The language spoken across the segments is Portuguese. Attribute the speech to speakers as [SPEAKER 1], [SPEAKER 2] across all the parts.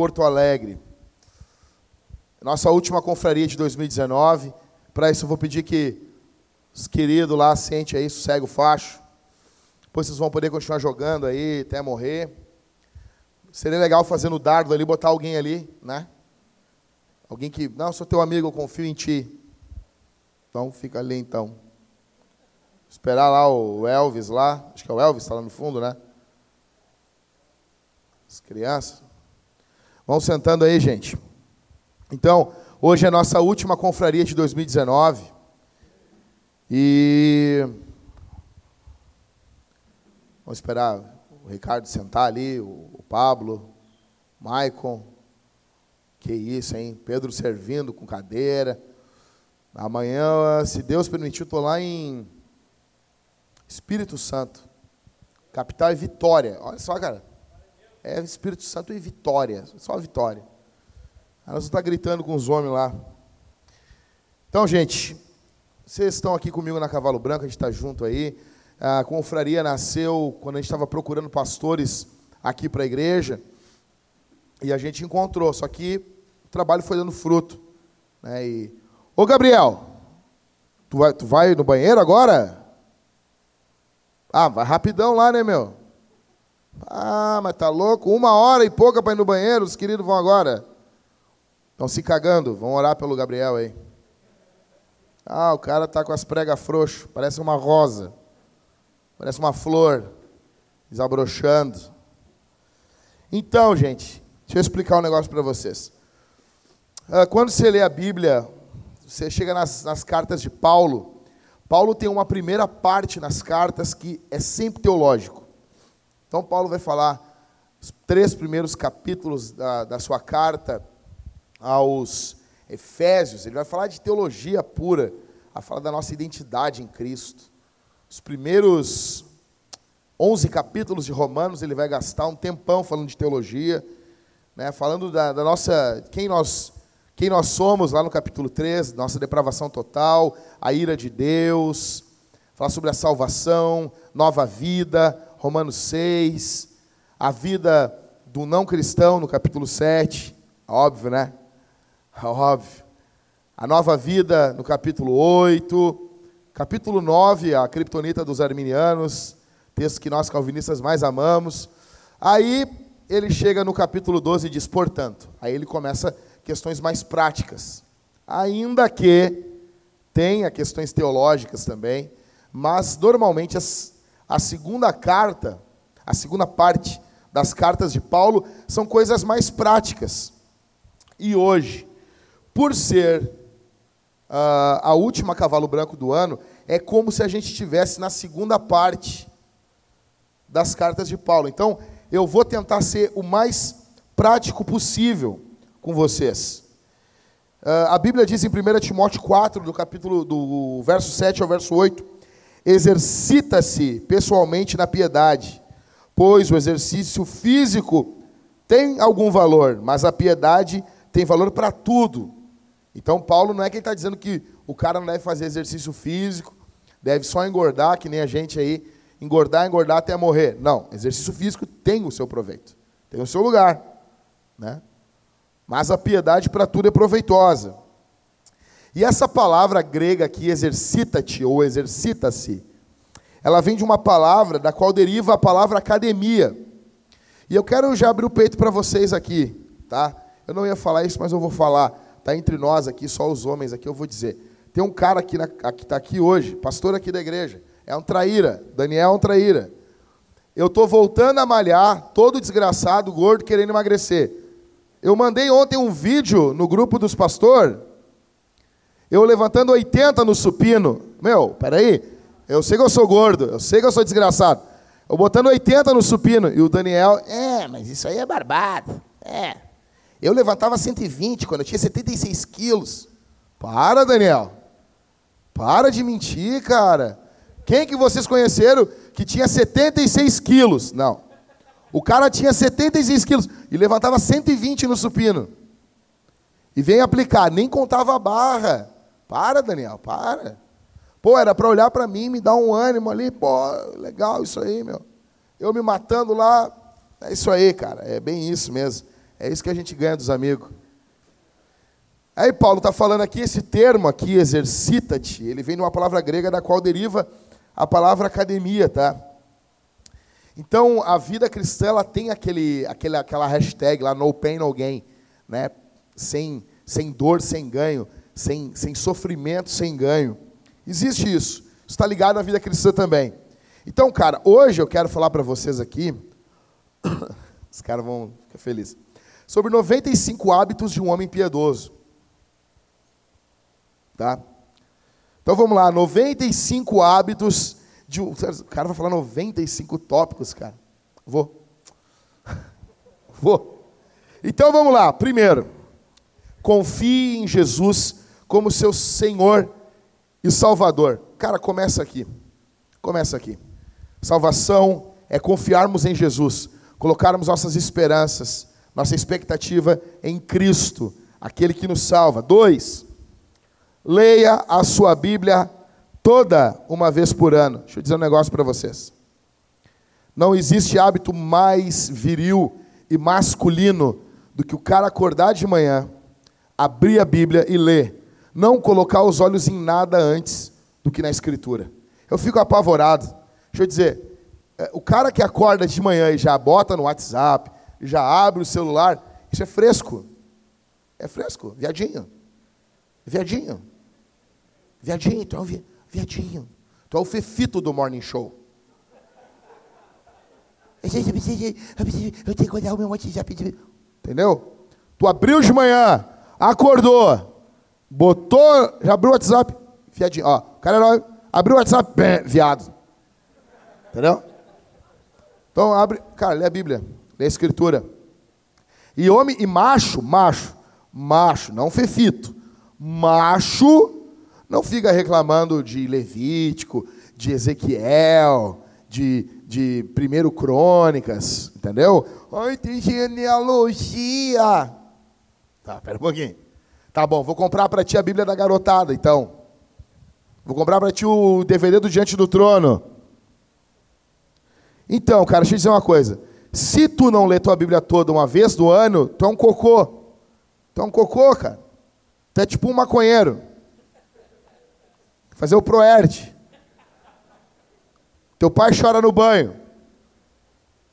[SPEAKER 1] Porto Alegre. Nossa última confraria de 2019. Para isso eu vou pedir que os queridos lá sente aí, sossega o facho. Depois vocês vão poder continuar jogando aí até morrer. Seria legal fazer no dardo ali, botar alguém ali, né? Alguém que, não, sou teu amigo, eu confio em ti. Então fica ali então. Esperar lá o Elvis lá, acho que é o Elvis, está lá no fundo, né? As crianças. Vão sentando aí, gente. Então, hoje é a nossa última confraria de 2019. E vamos esperar o Ricardo sentar ali, o Pablo, Maicon. Que isso, hein? Pedro servindo com cadeira. Amanhã, se Deus permitir, estou lá em Espírito Santo. Capital é Vitória. Olha só, cara. É Espírito Santo e Vitória. Só Vitória. Aí nós está gritando com os homens lá. Então, gente, vocês estão aqui comigo na Cavalo Branco, a gente está junto aí. A confraria nasceu quando a gente estava procurando pastores aqui para a igreja. E a gente encontrou, só que o trabalho foi dando fruto. Né? E... Ô Gabriel, tu vai, tu vai no banheiro agora? Ah, vai rapidão lá, né, meu? Ah, mas tá louco? Uma hora e pouca para ir no banheiro, os queridos vão agora. Estão se cagando, vão orar pelo Gabriel aí. Ah, o cara tá com as pregas frouxas, parece uma rosa. Parece uma flor desabrochando. Então, gente, deixa eu explicar um negócio para vocês. Ah, quando você lê a Bíblia, você chega nas, nas cartas de Paulo, Paulo tem uma primeira parte nas cartas que é sempre teológico. Então, Paulo vai falar os três primeiros capítulos da, da sua carta aos Efésios, ele vai falar de teologia pura, a falar da nossa identidade em Cristo. Os primeiros 11 capítulos de Romanos, ele vai gastar um tempão falando de teologia, né, falando da, da nossa, quem nós quem nós somos, lá no capítulo 3, nossa depravação total, a ira de Deus, falar sobre a salvação, nova vida, Romanos 6, a vida do não cristão, no capítulo 7, óbvio, né? Óbvio. A nova vida, no capítulo 8, capítulo 9, a criptonita dos arminianos, texto que nós calvinistas mais amamos. Aí ele chega no capítulo 12 e diz, portanto, aí ele começa questões mais práticas. Ainda que tenha questões teológicas também, mas normalmente as, a segunda carta, a segunda parte das cartas de Paulo são coisas mais práticas. E hoje, por ser uh, a última cavalo branco do ano, é como se a gente estivesse na segunda parte das cartas de Paulo. Então, eu vou tentar ser o mais prático possível com vocês. Uh, a Bíblia diz em 1 Timóteo 4, do capítulo do verso 7 ao verso 8: exercita-se pessoalmente na piedade, pois o exercício físico tem algum valor, mas a piedade tem valor para tudo. Então, Paulo não é que ele está dizendo que o cara não deve fazer exercício físico, deve só engordar, que nem a gente aí, engordar, engordar até morrer. Não, exercício físico tem o seu proveito, tem o seu lugar. Né? mas a piedade para tudo é proveitosa. E essa palavra grega aqui, exercita-te ou exercita-se, ela vem de uma palavra da qual deriva a palavra academia. E eu quero já abrir o peito para vocês aqui, tá? Eu não ia falar isso, mas eu vou falar. Tá entre nós aqui, só os homens aqui, eu vou dizer. Tem um cara aqui que está aqui hoje, pastor aqui da igreja, é um traíra. Daniel é um traíra. Eu estou voltando a malhar, todo desgraçado, gordo, querendo emagrecer. Eu mandei ontem um vídeo no grupo dos pastores, eu levantando 80 no supino. Meu, peraí, eu sei que eu sou gordo, eu sei que eu sou desgraçado. Eu botando 80 no supino. E o Daniel, é, mas isso aí é barbado. É. Eu levantava 120 quando eu tinha 76 quilos. Para, Daniel. Para de mentir, cara. Quem que vocês conheceram que tinha 76 quilos? Não. O cara tinha 76 quilos e levantava 120 no supino. E vem aplicar, nem contava a barra. Para, Daniel, para. Pô, era para olhar para mim, me dar um ânimo ali. Pô, legal isso aí, meu. Eu me matando lá. É isso aí, cara. É bem isso mesmo. É isso que a gente ganha dos amigos. Aí Paulo está falando aqui, esse termo aqui, exercita-te, ele vem de uma palavra grega da qual deriva a palavra academia, tá? Então, a vida cristã, ela tem aquele, aquele, aquela hashtag lá, no pain, no gain, né? Sem, sem dor, sem ganho, sem, sem sofrimento, sem ganho. Existe isso. Está ligado à vida cristã também. Então, cara, hoje eu quero falar para vocês aqui, os caras vão ficar felizes, sobre 95 hábitos de um homem piedoso. Tá? Então vamos lá, 95 hábitos de um. O cara vai falar 95 tópicos, cara. Vou. Vou. Então vamos lá. Primeiro, confie em Jesus como seu Senhor e Salvador. Cara, começa aqui. Começa aqui. Salvação é confiarmos em Jesus, colocarmos nossas esperanças, nossa expectativa em Cristo, aquele que nos salva. Dois, leia a sua Bíblia toda uma vez por ano. Deixa eu dizer um negócio para vocês. Não existe hábito mais viril e masculino do que o cara acordar de manhã, abrir a Bíblia e ler. Não colocar os olhos em nada antes do que na Escritura. Eu fico apavorado. Deixa eu dizer, é, o cara que acorda de manhã e já bota no WhatsApp, já abre o celular, isso é fresco. É fresco, viadinho. Viadinho. Viadinho, tu é um vi... viadinho. Tu é o fefito do morning show. Eu tenho que olhar o meu WhatsApp. Entendeu? Tu abriu de manhã, acordou, botou, já abriu o WhatsApp, viadinho. Ó, o cara abriu o WhatsApp, bem, viado. Entendeu? Então abre, cara, lê a Bíblia, lê a Escritura. E homem e macho, macho, macho, não fefito. Macho não fica reclamando de Levítico, de Ezequiel, de, de Primeiro Crônicas, entendeu? Ai, tem genealogia. Tá, pera um pouquinho. Tá bom, vou comprar para ti a Bíblia da garotada, então. Vou comprar para ti o DVD do Diante do Trono. Então, cara, deixa eu dizer uma coisa. Se tu não lê tua Bíblia toda uma vez do ano, tu é um cocô. Tu é um cocô, cara. Tu é tipo um maconheiro fazer o proerd. Teu pai chora no banho.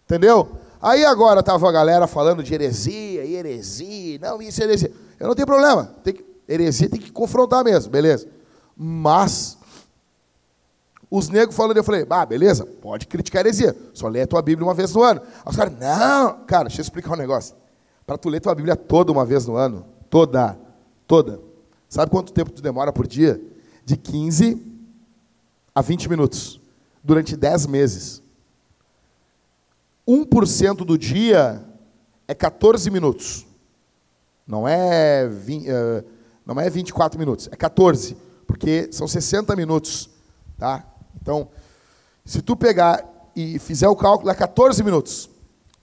[SPEAKER 1] Entendeu? Aí agora estava a galera falando de heresia, heresia, não, isso é heresia. Eu não tenho problema. Tem que, heresia tem que confrontar mesmo, beleza. Mas, os negros falando, eu falei, ah, beleza, pode criticar heresia. Só lê a tua Bíblia uma vez no ano. Os caras, não, cara, deixa eu explicar um negócio. Para tu ler tua Bíblia toda uma vez no ano, toda, toda. Sabe quanto tempo tu demora por dia? de 15 a 20 minutos, durante 10 meses. 1% do dia é 14 minutos. Não é, 20, uh, não é 24 minutos, é 14, porque são 60 minutos. Tá? Então, se tu pegar e fizer o cálculo, é 14 minutos.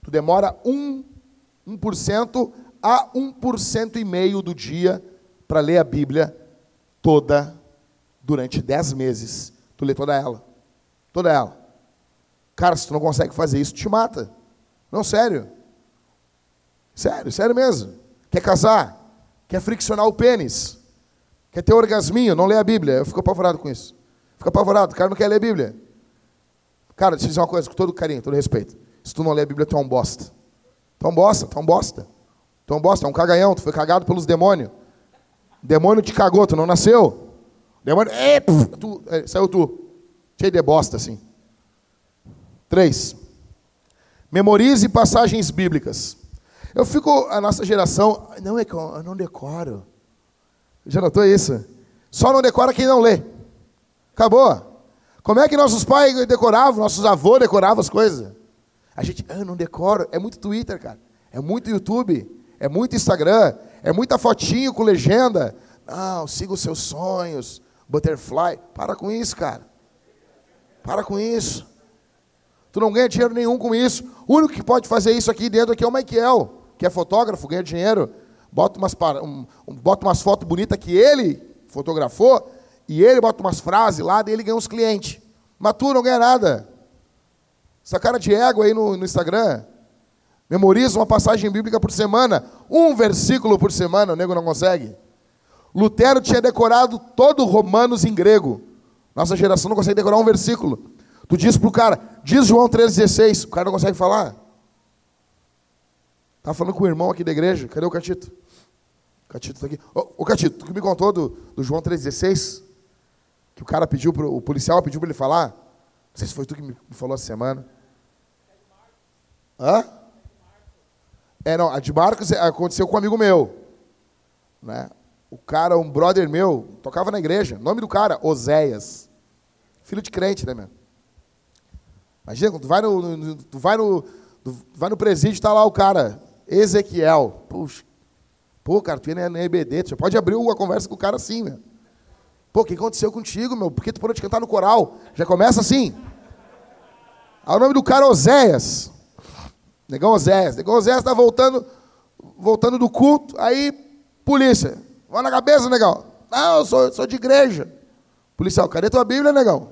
[SPEAKER 1] Tu demora 1, 1% a 1% e meio do dia para ler a Bíblia toda durante dez meses, tu lê toda ela. Toda ela. Cara, se tu não consegue fazer isso, te mata. Não, sério. Sério, sério mesmo. Quer casar? Quer friccionar o pênis? Quer ter orgasminho? Não lê a Bíblia. Eu fico apavorado com isso. Fico apavorado. O cara não quer ler a Bíblia. Cara, deixa eu dizer uma coisa com todo carinho, todo respeito. Se tu não lê a Bíblia, tu é um bosta. Tu é um bosta, tu é um bosta. Tu é um bosta, é um caganhão, tu foi cagado pelos demônios. Demônio te cagou, tu não nasceu. Demônio, é, tu, é, saiu tu. Cheio de bosta, assim. Três. Memorize passagens bíblicas. Eu fico, a nossa geração, não é eu não decoro. Já notou isso? Só não decora quem não lê. Acabou. Como é que nossos pais decoravam, nossos avós decoravam as coisas? A gente, ah, não decoro. É muito Twitter, cara. É muito YouTube. É muito Instagram. É muita fotinho com legenda. Não, siga os seus sonhos. Butterfly. Para com isso, cara. Para com isso. Tu não ganha dinheiro nenhum com isso. O único que pode fazer isso aqui dentro aqui é o Michael, que é fotógrafo, ganha dinheiro. Bota umas, um, bota umas fotos bonitas que ele fotografou e ele bota umas frases lá, dele ganha uns clientes. Mas tu não ganha nada. Essa cara de ego aí no, no Instagram. Memoriza uma passagem bíblica por semana, um versículo por semana, o nego não consegue. Lutero tinha decorado todo Romanos em grego. Nossa geração não consegue decorar um versículo. Tu diz para o cara, diz João 3,16, o cara não consegue falar. Estava falando com o irmão aqui da igreja, cadê o Catito? O Catito está aqui. Ô, ô Catito, tu que me contou do, do João 3,16? Que o cara pediu, pro, o policial pediu para ele falar? Não sei se foi tu que me falou essa semana. Hã? É, não, a de Marcos é, aconteceu com um amigo meu. Né? O cara, um brother meu, tocava na igreja. Nome do cara, Oséias. Filho de crente, né, meu? Imagina, tu vai no, tu vai no, tu vai no presídio, está lá o cara, Ezequiel. Puxa, pô, cara, tu ia na EBD, tu já pode abrir uma conversa com o cara assim, meu. Pô, o que aconteceu contigo, meu? Por que tu parou de cantar no coral? Já começa assim. Aí o nome do cara é Oséias. Negão Oséias. Negão Oséias está voltando, voltando do culto, aí, polícia. Vai na cabeça, negão. Não, eu sou, sou de igreja. Policial, cadê tua Bíblia, negão?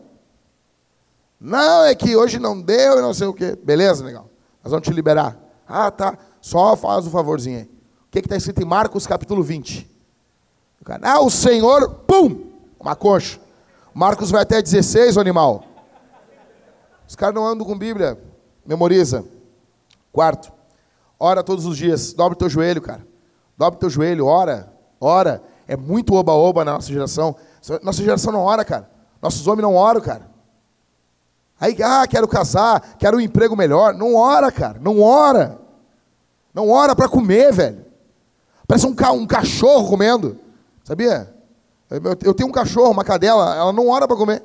[SPEAKER 1] Não, é que hoje não deu e não sei o quê. Beleza, negão. Nós vamos te liberar. Ah, tá. Só faz o um favorzinho aí. O que está escrito em Marcos capítulo 20? Ah, o Senhor, pum, uma concha. Marcos vai até 16, o animal. Os caras não andam com Bíblia. Memoriza. Quarto, ora todos os dias. Dobre teu joelho, cara. Dobre teu joelho, ora, ora. É muito oba-oba na nossa geração. Nossa geração não ora, cara. Nossos homens não oram, cara. Aí, ah, quero casar, quero um emprego melhor. Não ora, cara, não ora. Não ora para comer, velho. Parece um, ca um cachorro comendo. Sabia? Eu, eu tenho um cachorro, uma cadela, ela não ora para comer.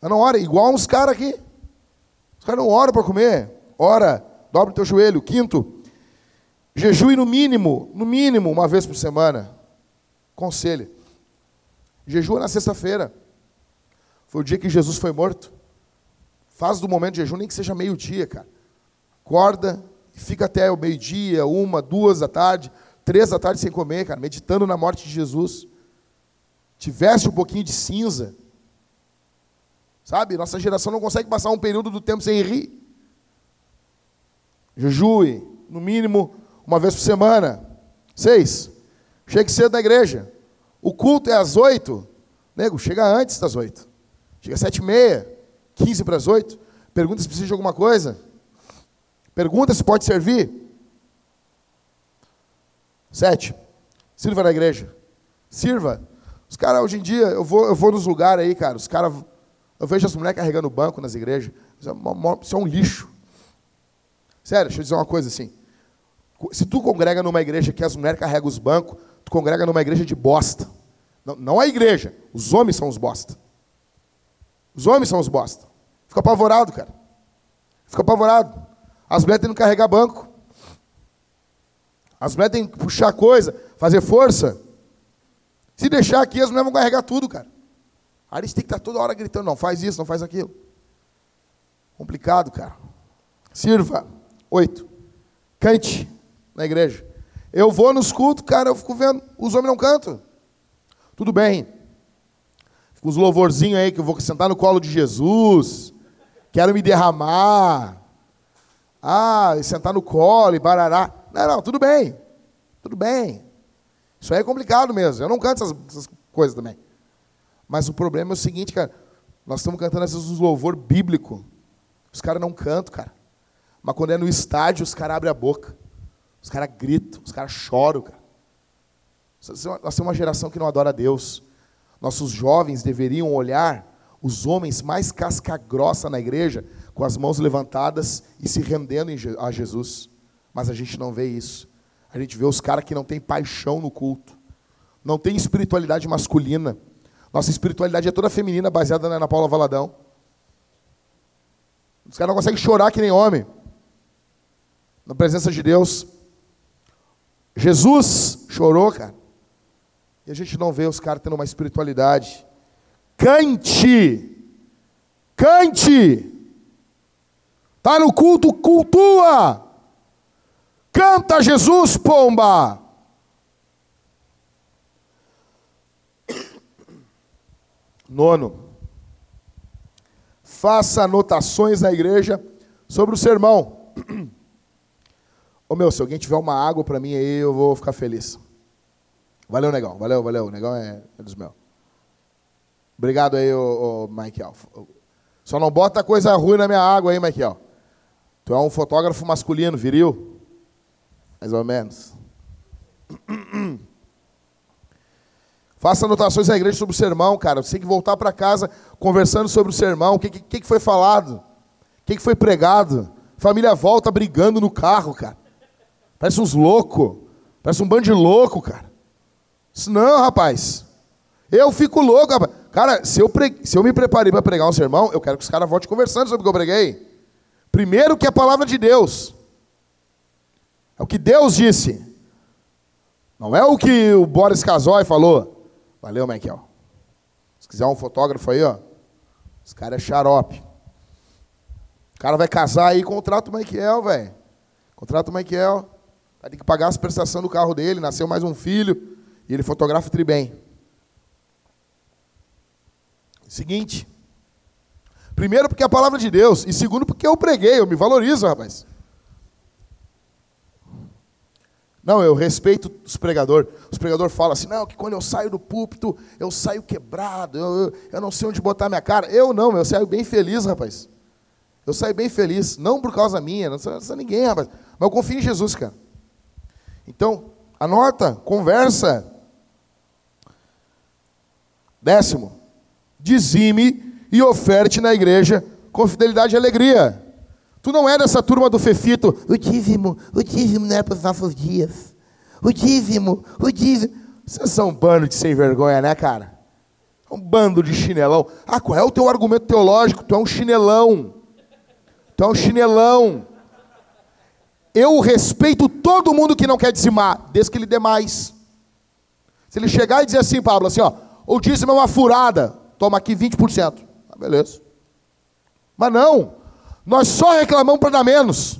[SPEAKER 1] Ela não ora, igual uns caras aqui. Os caras não oram para comer. Ora, dobra o teu joelho. Quinto, jejue no mínimo, no mínimo, uma vez por semana. Conselho. Jejua na sexta-feira. Foi o dia que Jesus foi morto. Faz do momento de jejum, nem que seja meio-dia, cara. Acorda e fica até o meio-dia, uma, duas da tarde, três da tarde sem comer, cara, meditando na morte de Jesus. Tivesse um pouquinho de cinza. Sabe? Nossa geração não consegue passar um período do tempo sem rir. Jejue, no mínimo, uma vez por semana. Seis. Chegue cedo na igreja. O culto é às oito. Nego, chega antes das oito. Chega às sete e meia. 15 para as 8. Pergunta se precisa de alguma coisa. Pergunta se pode servir. 7. Sirva na igreja. Sirva. Os caras, hoje em dia, eu vou, eu vou nos lugares aí, cara, os caras. Eu vejo as mulheres carregando banco nas igrejas. É, isso é um lixo. Sério, deixa eu dizer uma coisa assim. Se tu congrega numa igreja que as mulheres carregam os bancos, tu congrega numa igreja de bosta. Não, não a igreja, os homens são os bosta. Os homens são os bosta. Fica apavorado, cara. Fica apavorado. As mulheres têm que carregar banco. As mulheres têm que puxar coisa, fazer força. Se deixar aqui, as mulheres vão carregar tudo, cara. Aí eles têm que estar toda hora gritando, não faz isso, não faz aquilo. Complicado, cara. Sirva. Oito. Cante na igreja. Eu vou nos cultos, cara, eu fico vendo, os homens não cantam. Tudo bem. Fica os louvorzinhos aí que eu vou sentar no colo de Jesus quero me derramar. Ah, sentar no colo e barará. Não, não, tudo bem. Tudo bem. Isso aí é complicado mesmo. Eu não canto essas, essas coisas também. Mas o problema é o seguinte, cara. Nós estamos cantando esses louvor bíblico. Os caras não cantam, cara. Mas quando é no estádio, os caras abrem a boca. Os caras gritam, os caras choram, cara. Nós somos uma geração que não adora a Deus. Nossos jovens deveriam olhar os homens mais casca-grossa na igreja, com as mãos levantadas e se rendendo a Jesus. Mas a gente não vê isso. A gente vê os caras que não têm paixão no culto, não tem espiritualidade masculina. Nossa espiritualidade é toda feminina, baseada na Ana Paula Valadão. Os caras não conseguem chorar que nem homem. Na presença de Deus. Jesus chorou, cara. E a gente não vê os caras tendo uma espiritualidade. Cante. Cante. Está no culto, cultua. Canta Jesus, pomba. Nono. Faça anotações na igreja sobre o sermão. Ô meu, se alguém tiver uma água para mim aí, eu vou ficar feliz. Valeu, negão. Valeu, valeu. O negão é, é dos meus. Obrigado aí, ô, ô, Michael. Só não bota coisa ruim na minha água aí, Michael. Tu é um fotógrafo masculino, viril? Mais ou menos. Faça anotações na igreja sobre o sermão, cara. Você tem que voltar para casa conversando sobre o sermão. O que, que, que foi falado? O que, que foi pregado? Família volta brigando no carro, cara. Parece uns loucos. Parece um bando de louco, cara. Não, rapaz. Eu fico louco, rapaz. Cara, se eu, pre... se eu me preparei para pregar um sermão, eu quero que os caras voltem conversando sobre o que eu preguei. Primeiro que é a palavra de Deus. É o que Deus disse. Não é o que o Boris Casoy falou. Valeu, Michael. Se quiser um fotógrafo aí, ó. Esse cara é xarope. O cara vai casar aí, contrata o Michael, velho. Contrata o Michael. Vai ter que pagar as prestações do carro dele, nasceu mais um filho. E ele fotografa o tri bem. Seguinte. Primeiro, porque é a palavra de Deus. E segundo, porque eu preguei, eu me valorizo, rapaz. Não, eu respeito os pregadores. Os pregadores falam assim, não, que quando eu saio do púlpito, eu saio quebrado, eu, eu, eu não sei onde botar minha cara. Eu não, eu saio bem feliz, rapaz. Eu saio bem feliz, não por causa minha, não precisa ninguém, rapaz. Mas eu confio em Jesus, cara. Então, anota, conversa. Décimo, dizime e oferte na igreja com fidelidade e alegria. Tu não é dessa turma do Fefito. O dízimo, o dízimo não é para os nossos dias. O dízimo, o dízimo. Vocês são um bando de sem vergonha, né, cara? Um bando de chinelão. Ah, qual é o teu argumento teológico? Tu é um chinelão. Tu é um chinelão. Eu respeito todo mundo que não quer dizimar, desde que ele dê mais. Se ele chegar e dizer assim, Pablo, assim, ó, o dízimo é uma furada, toma aqui 20%. Ah, beleza. Mas não, nós só reclamamos para dar menos.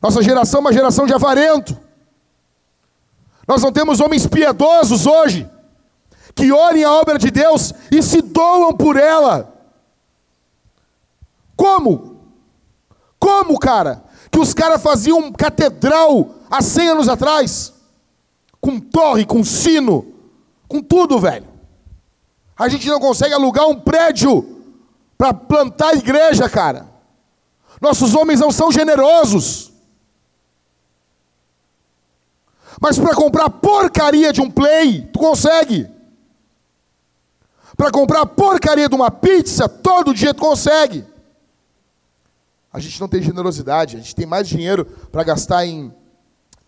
[SPEAKER 1] Nossa geração é uma geração de avarento. Nós não temos homens piedosos hoje, que olhem a obra de Deus e se doam por ela. Como? Como, cara? Que os caras faziam catedral há 100 anos atrás, com torre, com sino, com tudo, velho. A gente não consegue alugar um prédio para plantar igreja, cara. Nossos homens não são generosos. Mas para comprar porcaria de um play, tu consegue. Para comprar porcaria de uma pizza, todo dia tu consegue. A gente não tem generosidade, a gente tem mais dinheiro para gastar em.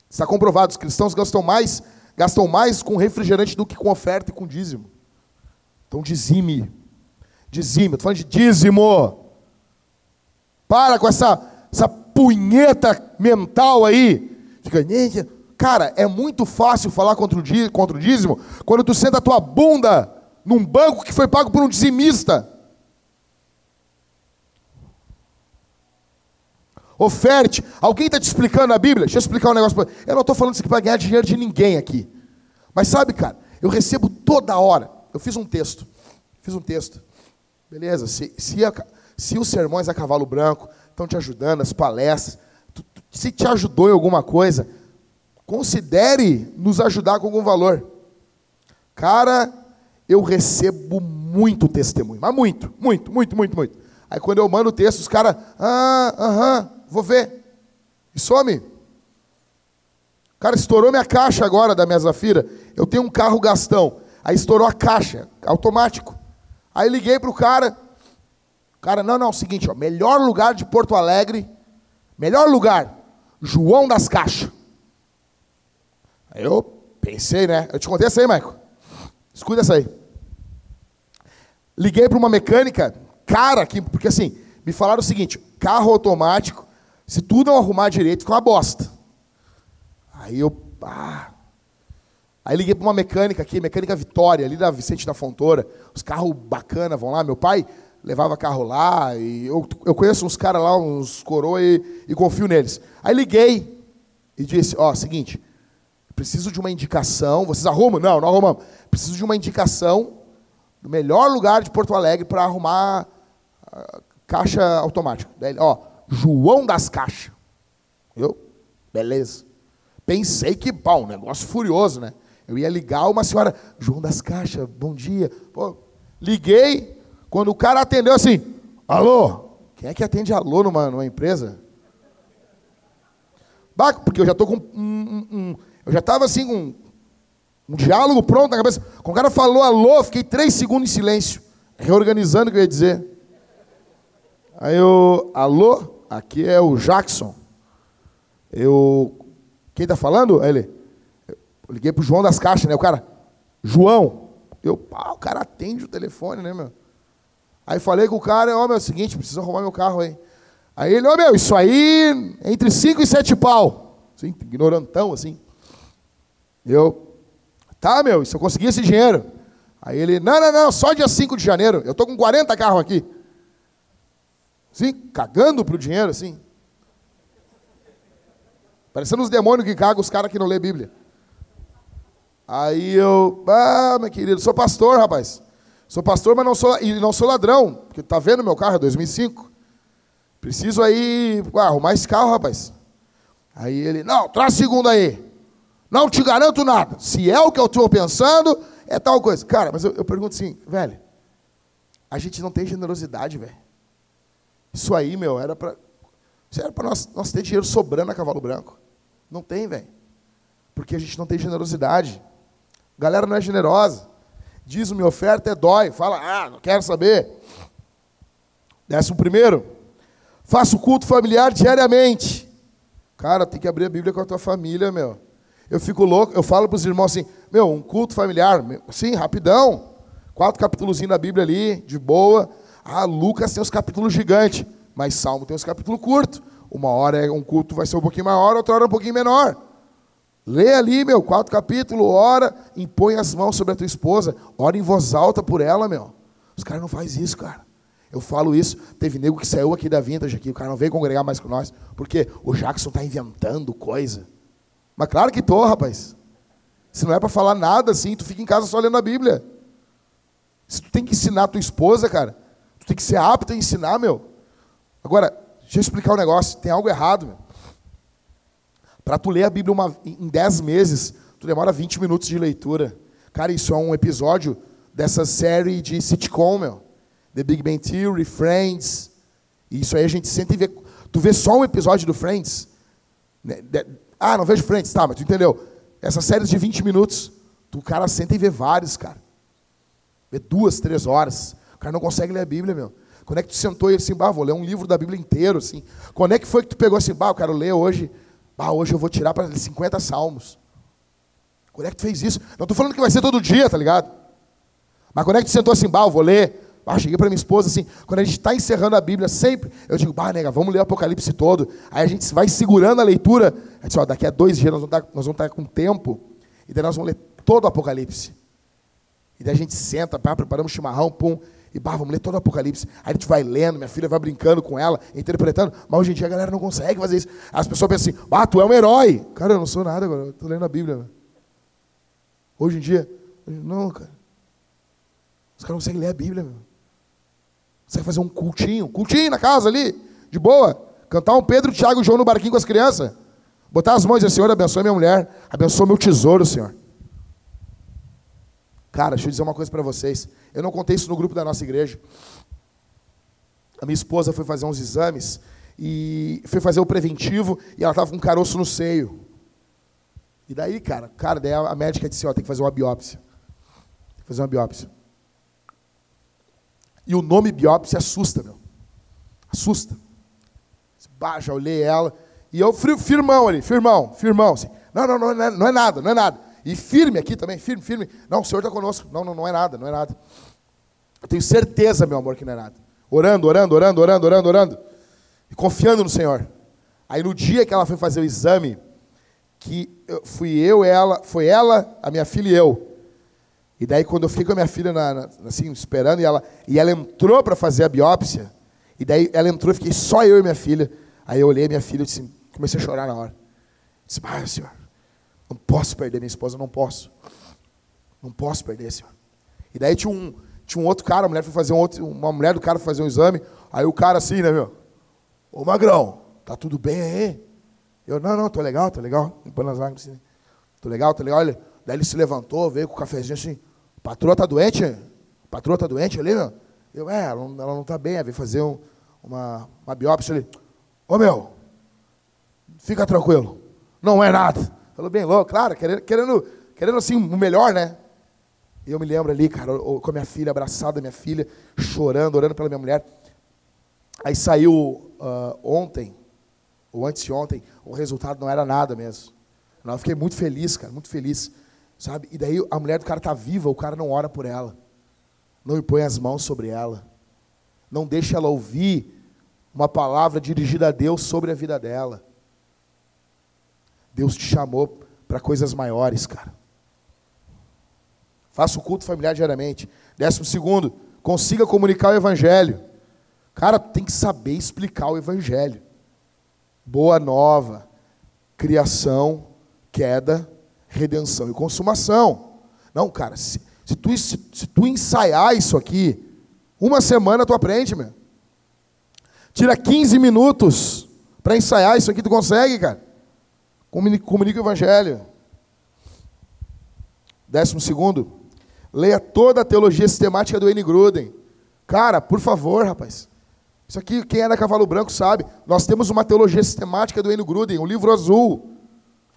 [SPEAKER 1] Está comprovado, os cristãos gastam mais, gastam mais com refrigerante do que com oferta e com dízimo. Então dizime Dizime, estou falando de dízimo. Para com essa, essa punheta mental aí. Fica, cara, é muito fácil falar contra o, contra o dízimo quando tu senta a tua bunda num banco que foi pago por um dizimista. Oferte. Alguém está te explicando a Bíblia? Deixa eu explicar um negócio para Eu não estou falando isso aqui para ganhar dinheiro de ninguém aqui. Mas sabe, cara, eu recebo toda hora. Eu fiz um texto. Fiz um texto. Beleza, se, se, a, se os sermões a cavalo branco estão te ajudando, as palestras, tu, tu, se te ajudou em alguma coisa, considere nos ajudar com algum valor. Cara, eu recebo muito testemunho, mas muito, muito, muito, muito, muito. Aí quando eu mando o texto, os caras, ah, aham, vou ver. E some. Cara, estourou minha caixa agora da minha Zafira. Eu tenho um carro gastão. Aí estourou a caixa, automático. Aí liguei para o cara. Cara, não, não, é o seguinte, ó, melhor lugar de Porto Alegre, melhor lugar, João das Caixas. Aí eu pensei, né? Eu te contei essa aí, Michael. Escuta essa aí. Liguei para uma mecânica, cara, que, porque assim, me falaram o seguinte: carro automático, se tu não arrumar direito, fica uma bosta. Aí eu, ah, Aí liguei para uma mecânica aqui, mecânica Vitória, ali da Vicente da Fontoura. Os carros bacana vão lá. Meu pai levava carro lá. E eu, eu conheço uns caras lá, uns coroa, e, e, confio neles. Aí liguei e disse: Ó, oh, seguinte, preciso de uma indicação. Vocês arrumam? Não, não arrumamos. Preciso de uma indicação do melhor lugar de Porto Alegre para arrumar caixa automática. Daí, ó, João das Caixas. Eu, Beleza. Pensei que, pá, um negócio furioso, né? Eu ia ligar uma senhora, João das Caixas, bom dia. Pô, liguei, quando o cara atendeu assim, alô? Quem é que atende alô numa, numa empresa? Porque eu já tô com um, um, um eu já estava assim com um diálogo pronto na cabeça. Quando o cara falou alô, fiquei três segundos em silêncio, reorganizando o que eu ia dizer. Aí eu, alô, aqui é o Jackson. Eu, quem está falando? Aí ele, eu liguei pro João das Caixas, né? O cara, João. Eu, pá, o cara atende o telefone, né, meu? Aí falei com o cara, ó, oh, meu, é o seguinte, preciso arrumar meu carro aí. Aí ele, ó, oh, meu, isso aí, entre cinco e sete pau. Assim, ignorantão, assim. Eu, tá, meu, se eu conseguir esse dinheiro. Aí ele, não, não, não, só dia 5 de janeiro. Eu tô com 40 carros aqui. Sim, cagando pro dinheiro, assim. Parecendo os demônios que cagam os caras que não lê Bíblia. Aí eu, ah, meu querido, sou pastor, rapaz. Sou pastor, mas não sou, e não sou ladrão. Porque tá vendo meu carro, é 2005. Preciso aí ah, arrumar esse carro, rapaz. Aí ele, não, traz segundo aí. Não te garanto nada. Se é o que eu estou pensando, é tal coisa. Cara, mas eu, eu pergunto assim, velho, a gente não tem generosidade, velho. Isso aí, meu, era para era para nós, nós ter dinheiro sobrando a cavalo branco. Não tem, velho. Porque a gente não tem generosidade. A galera não é generosa. Diz minha oferta é dói. Fala, ah, não quero saber. Décimo primeiro. Faça o culto familiar diariamente. Cara, tem que abrir a Bíblia com a tua família, meu. Eu fico louco, eu falo para os irmãos assim, meu, um culto familiar, sim, rapidão. Quatro capítulos da Bíblia ali, de boa. Ah, Lucas tem os capítulos gigantes, mas Salmo tem os capítulos curtos. Uma hora é um culto vai ser um pouquinho maior, outra hora um pouquinho menor. Lê ali, meu, quatro capítulos, ora, impõe as mãos sobre a tua esposa, ora em voz alta por ela, meu. Os caras não fazem isso, cara. Eu falo isso, teve nego que saiu aqui da Vintage aqui, o cara não veio congregar mais com nós, porque o Jackson está inventando coisa. Mas claro que tô, rapaz. Se não é para falar nada assim, tu fica em casa só lendo a Bíblia. Se tu tem que ensinar a tua esposa, cara, tu tem que ser apto a ensinar, meu. Agora, deixa eu explicar um negócio, tem algo errado, meu. Para tu ler a Bíblia uma, em 10 meses, tu demora 20 minutos de leitura. Cara, isso é um episódio dessa série de sitcom, meu. The Big Bang Theory, Friends. E isso aí a gente sente e vê. Tu vê só um episódio do Friends. Né, ah, não vejo Friends, tá, mas tu entendeu? Essas séries de 20 minutos, tu, cara senta e vê vários, cara. Vê duas, três horas. O cara não consegue ler a Bíblia, meu. Quando é que tu sentou e assim, bah, vou ler um livro da Bíblia inteiro, assim. Quando é que foi que tu pegou assim, bah, eu quero ler hoje, bah, hoje eu vou tirar para 50 salmos. Quando é que tu fez isso? Não estou falando que vai ser todo dia, tá ligado? Mas quando é que tu sentou assim, bah, eu vou ler ah, cheguei para minha esposa assim, quando a gente está encerrando a Bíblia, sempre, eu digo, bah, nega, vamos ler o Apocalipse todo. Aí a gente vai segurando a leitura. Aí ó, daqui a dois dias nós vamos, estar, vamos estar com tempo, e daí nós vamos ler todo o Apocalipse. E daí a gente senta, pá, preparamos chimarrão, pum, e bah, vamos ler todo o Apocalipse. Aí a gente vai lendo, minha filha vai brincando com ela, interpretando, mas hoje em dia a galera não consegue fazer isso. As pessoas pensam assim, bah, tu é um herói. Cara, eu não sou nada agora, eu estou lendo a Bíblia. Hoje em dia, não, cara. Os caras não conseguem ler a Bíblia, meu. Vai fazer um cultinho, cultinho na casa ali, de boa. Cantar um Pedro, Tiago e João no barquinho com as crianças. Botar as mãos e dizer, Senhor, abençoe minha mulher, abençoe meu tesouro, Senhor. Cara, deixa eu dizer uma coisa para vocês. Eu não contei isso no grupo da nossa igreja. A minha esposa foi fazer uns exames e foi fazer o preventivo e ela estava com um caroço no seio. E daí, cara, cara, daí a médica disse, ó, tem que fazer uma biópsia. Tem que fazer uma biópsia. E o nome biópsia assusta, meu. Assusta. Bah, já olhei ela. E eu, firmão ali, firmão, firmão. Assim. Não, não, não, não é, não é nada, não é nada. E firme aqui também, firme, firme. Não, o Senhor está conosco. Não, não, não é nada, não é nada. Eu tenho certeza, meu amor, que não é nada. Orando, orando, orando, orando, orando, orando. E confiando no Senhor. Aí no dia que ela foi fazer o exame, que eu, fui eu, ela, foi ela, a minha filha e eu. E daí, quando eu fiquei com a minha filha, na, na, assim, esperando, e ela, e ela entrou para fazer a biópsia, e daí ela entrou, fiquei só eu e minha filha. Aí eu olhei minha filha e disse, comecei a chorar na hora. Disse, ah, senhor, não posso perder minha esposa, não posso. Não posso perder, senhor. E daí tinha um, tinha um outro cara, a mulher foi fazer um outro, uma mulher do cara foi fazer um exame, aí o cara assim, né, meu? Ô Magrão, tá tudo bem aí? Eu, não, não, tô legal, tô legal. Limpando as lágrimas assim. Tô legal, tô legal. Olha, daí ele se levantou, veio com o cafezinho assim. Patroa tá doente? Patroa tá doente ali, meu? Eu, é, ela não, ela não tá bem, veio fazer um, uma, uma biópsia ali. Ô meu, fica tranquilo, não é nada. Falou bem louco, claro, querendo, querendo, querendo assim o melhor, né? E eu me lembro ali, cara, com a minha filha, abraçada, minha filha, chorando, orando pela minha mulher. Aí saiu uh, ontem, ou antes de ontem, o resultado não era nada mesmo. Eu fiquei muito feliz, cara, muito feliz. Sabe? E daí a mulher do cara está viva, o cara não ora por ela. Não impõe as mãos sobre ela. Não deixa ela ouvir uma palavra dirigida a Deus sobre a vida dela. Deus te chamou para coisas maiores, cara. Faça o culto familiar diariamente. Décimo segundo, consiga comunicar o evangelho. Cara, tem que saber explicar o evangelho. Boa nova, criação, queda, redenção e consumação. Não, cara, se, se, tu, se, se tu ensaiar isso aqui, uma semana tu aprende, meu. Tira 15 minutos para ensaiar isso aqui, tu consegue, cara. Comunica, o evangelho. Décimo segundo, leia toda a teologia sistemática do N. Gruden. Cara, por favor, rapaz. Isso aqui, quem é da Cavalo Branco sabe. Nós temos uma teologia sistemática do N. Gruden, um livro azul.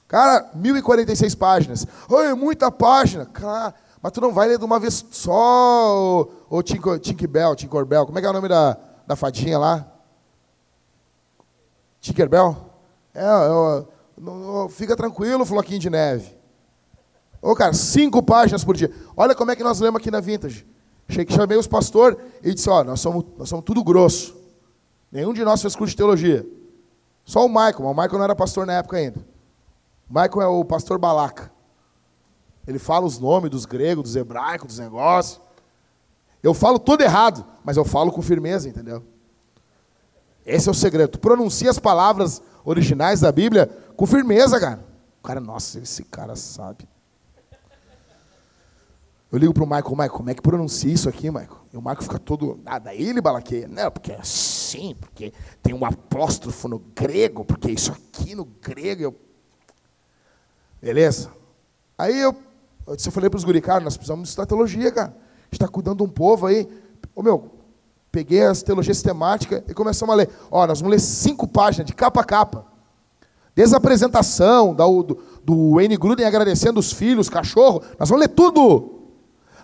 [SPEAKER 1] Cara, 1046 páginas. Oi, muita página. Cara, mas tu não vai ler de uma vez só o Tinkerbell, Tinkerbell. Como é que é o nome da, da fadinha lá? Tinkerbell? É, é, fica tranquilo, Floquinho de Neve. Ô, cara, cinco páginas por dia. Olha como é que nós lemos aqui na Vintage. Chamei os pastores e disse, ó, nós somos, nós somos tudo grosso. Nenhum de nós fez curso de teologia. Só o Michael, mas o Michael não era pastor na época ainda. Michael é o pastor Balaca. Ele fala os nomes dos gregos, dos hebraicos, dos negócios. Eu falo tudo errado, mas eu falo com firmeza, entendeu? Esse é o segredo. Tu pronuncia as palavras originais da Bíblia com firmeza, cara. O cara, nossa, esse cara sabe. Eu ligo pro Michael, Michael, como é que pronuncia isso aqui, Michael? E o Michael fica todo. Ah, daí ele balaqueia. Não, porque é assim, porque tem um apóstrofo no grego, porque isso aqui no grego. Eu, Beleza? Aí eu, eu, falei para os guri, cara, nós precisamos estudar teologia, cara. A gente está cuidando de um povo aí. Ô meu, peguei as teologias sistemáticas e começamos a ler. Ó, nós vamos ler cinco páginas, de capa a capa. Desde a apresentação do, do, do N. Gruden agradecendo os filhos, cachorro. Nós vamos ler tudo.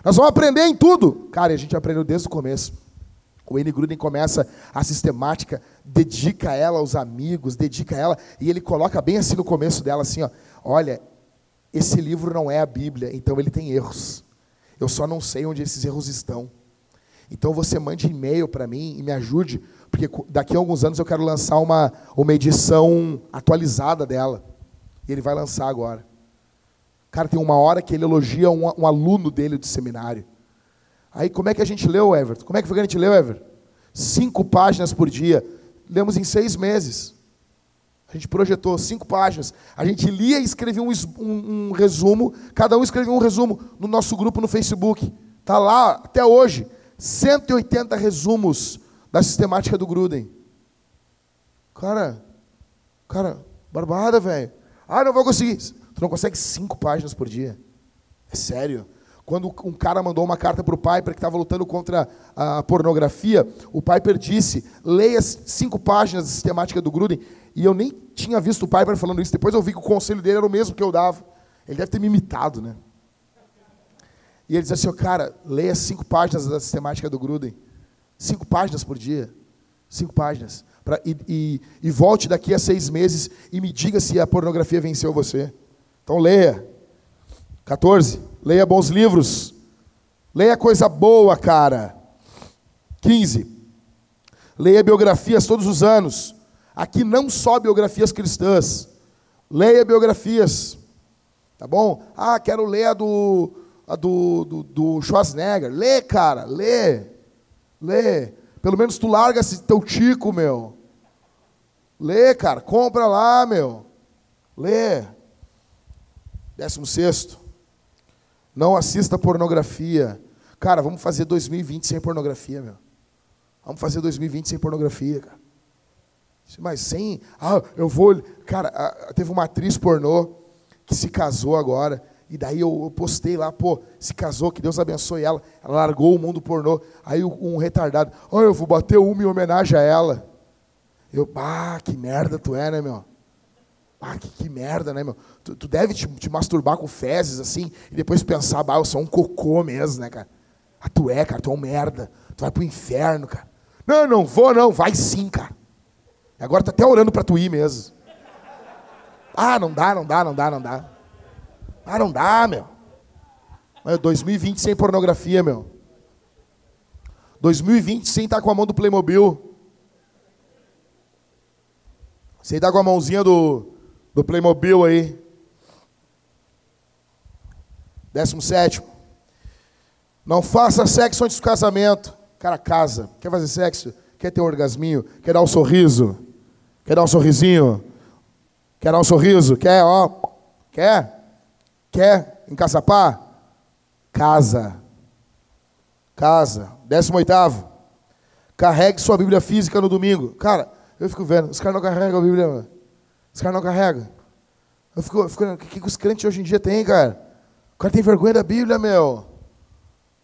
[SPEAKER 1] Nós vamos aprender em tudo. Cara, a gente aprendeu desde o começo. O N. Gruden começa a sistemática, dedica ela aos amigos, dedica ela, e ele coloca bem assim no começo dela, assim, ó, olha, esse livro não é a Bíblia, então ele tem erros. Eu só não sei onde esses erros estão. Então você mande e-mail para mim e me ajude, porque daqui a alguns anos eu quero lançar uma, uma edição atualizada dela. E ele vai lançar agora. Cara, tem uma hora que ele elogia um, um aluno dele do seminário. Aí como é que a gente leu, Everton? Como é que foi que a gente leu, Everton? Cinco páginas por dia. Lemos em seis meses. A gente projetou cinco páginas. A gente lia e escrevia um, um, um, resumo. Cada um escrevia um resumo no nosso grupo no Facebook. Está lá até hoje. 180 resumos da sistemática do Gruden. Cara, cara, barbada, velho. Ah, não vou conseguir. Tu não consegue cinco páginas por dia. É sério. Quando um cara mandou uma carta para o Piper que estava lutando contra a pornografia, o Piper disse: leia cinco páginas da sistemática do Gruden. E eu nem tinha visto o Piper falando isso. Depois eu vi que o conselho dele era o mesmo que eu dava. Ele deve ter me imitado, né? E ele disse assim: cara, leia cinco páginas da sistemática do Gruden. Cinco páginas por dia. Cinco páginas. Pra, e, e, e volte daqui a seis meses e me diga se a pornografia venceu você. Então leia. 14. Leia bons livros. Leia coisa boa, cara. 15. Leia biografias todos os anos. Aqui não só biografias cristãs. Leia biografias. Tá bom? Ah, quero ler a do, a do, do, do Schwarzenegger. Lê, cara, lê. Lê. Pelo menos tu larga esse teu tico, meu. Lê, cara, compra lá, meu. Lê. Décimo sexto. Não assista pornografia. Cara, vamos fazer 2020 sem pornografia, meu. Vamos fazer 2020 sem pornografia, cara. Mas sem. Ah, eu vou. Cara, teve uma atriz pornô que se casou agora. E daí eu, postei lá, pô, se casou, que Deus abençoe ela. Ela largou o mundo pornô. Aí um retardado, oh, eu vou bater uma em homenagem a ela. Eu, ah, que merda tu é, né, meu? Ah, que, que merda, né, meu? Tu, tu deve te, te, masturbar com fezes, assim, e depois pensar, bah, eu sou um cocô mesmo, né, cara? Ah, tu é, cara, tu é um merda. Tu vai pro inferno, cara. Não, não vou, não. Vai sim, cara. Agora tá até orando para tu ir mesmo. Ah, não dá, não dá, não dá, não dá. Ah, não dá, meu. 2020 sem pornografia, meu. 2020 sem estar tá com a mão do Playmobil. Sem estar tá com a mãozinha do, do Playmobil aí. 17. Não faça sexo antes do casamento. Cara, casa. Quer fazer sexo? Quer ter um orgasminho? Quer dar um sorriso? Quer dar um sorrisinho? Quer dar um sorriso? Quer, ó? Quer? Quer encaçapar? Casa. Casa. Décimo oitavo. Carregue sua Bíblia física no domingo. Cara, eu fico vendo, os caras não carregam a Bíblia, mano. Os caras não carregam. Eu fico, fico o que, que os crentes hoje em dia têm, cara? O cara tem vergonha da Bíblia, meu.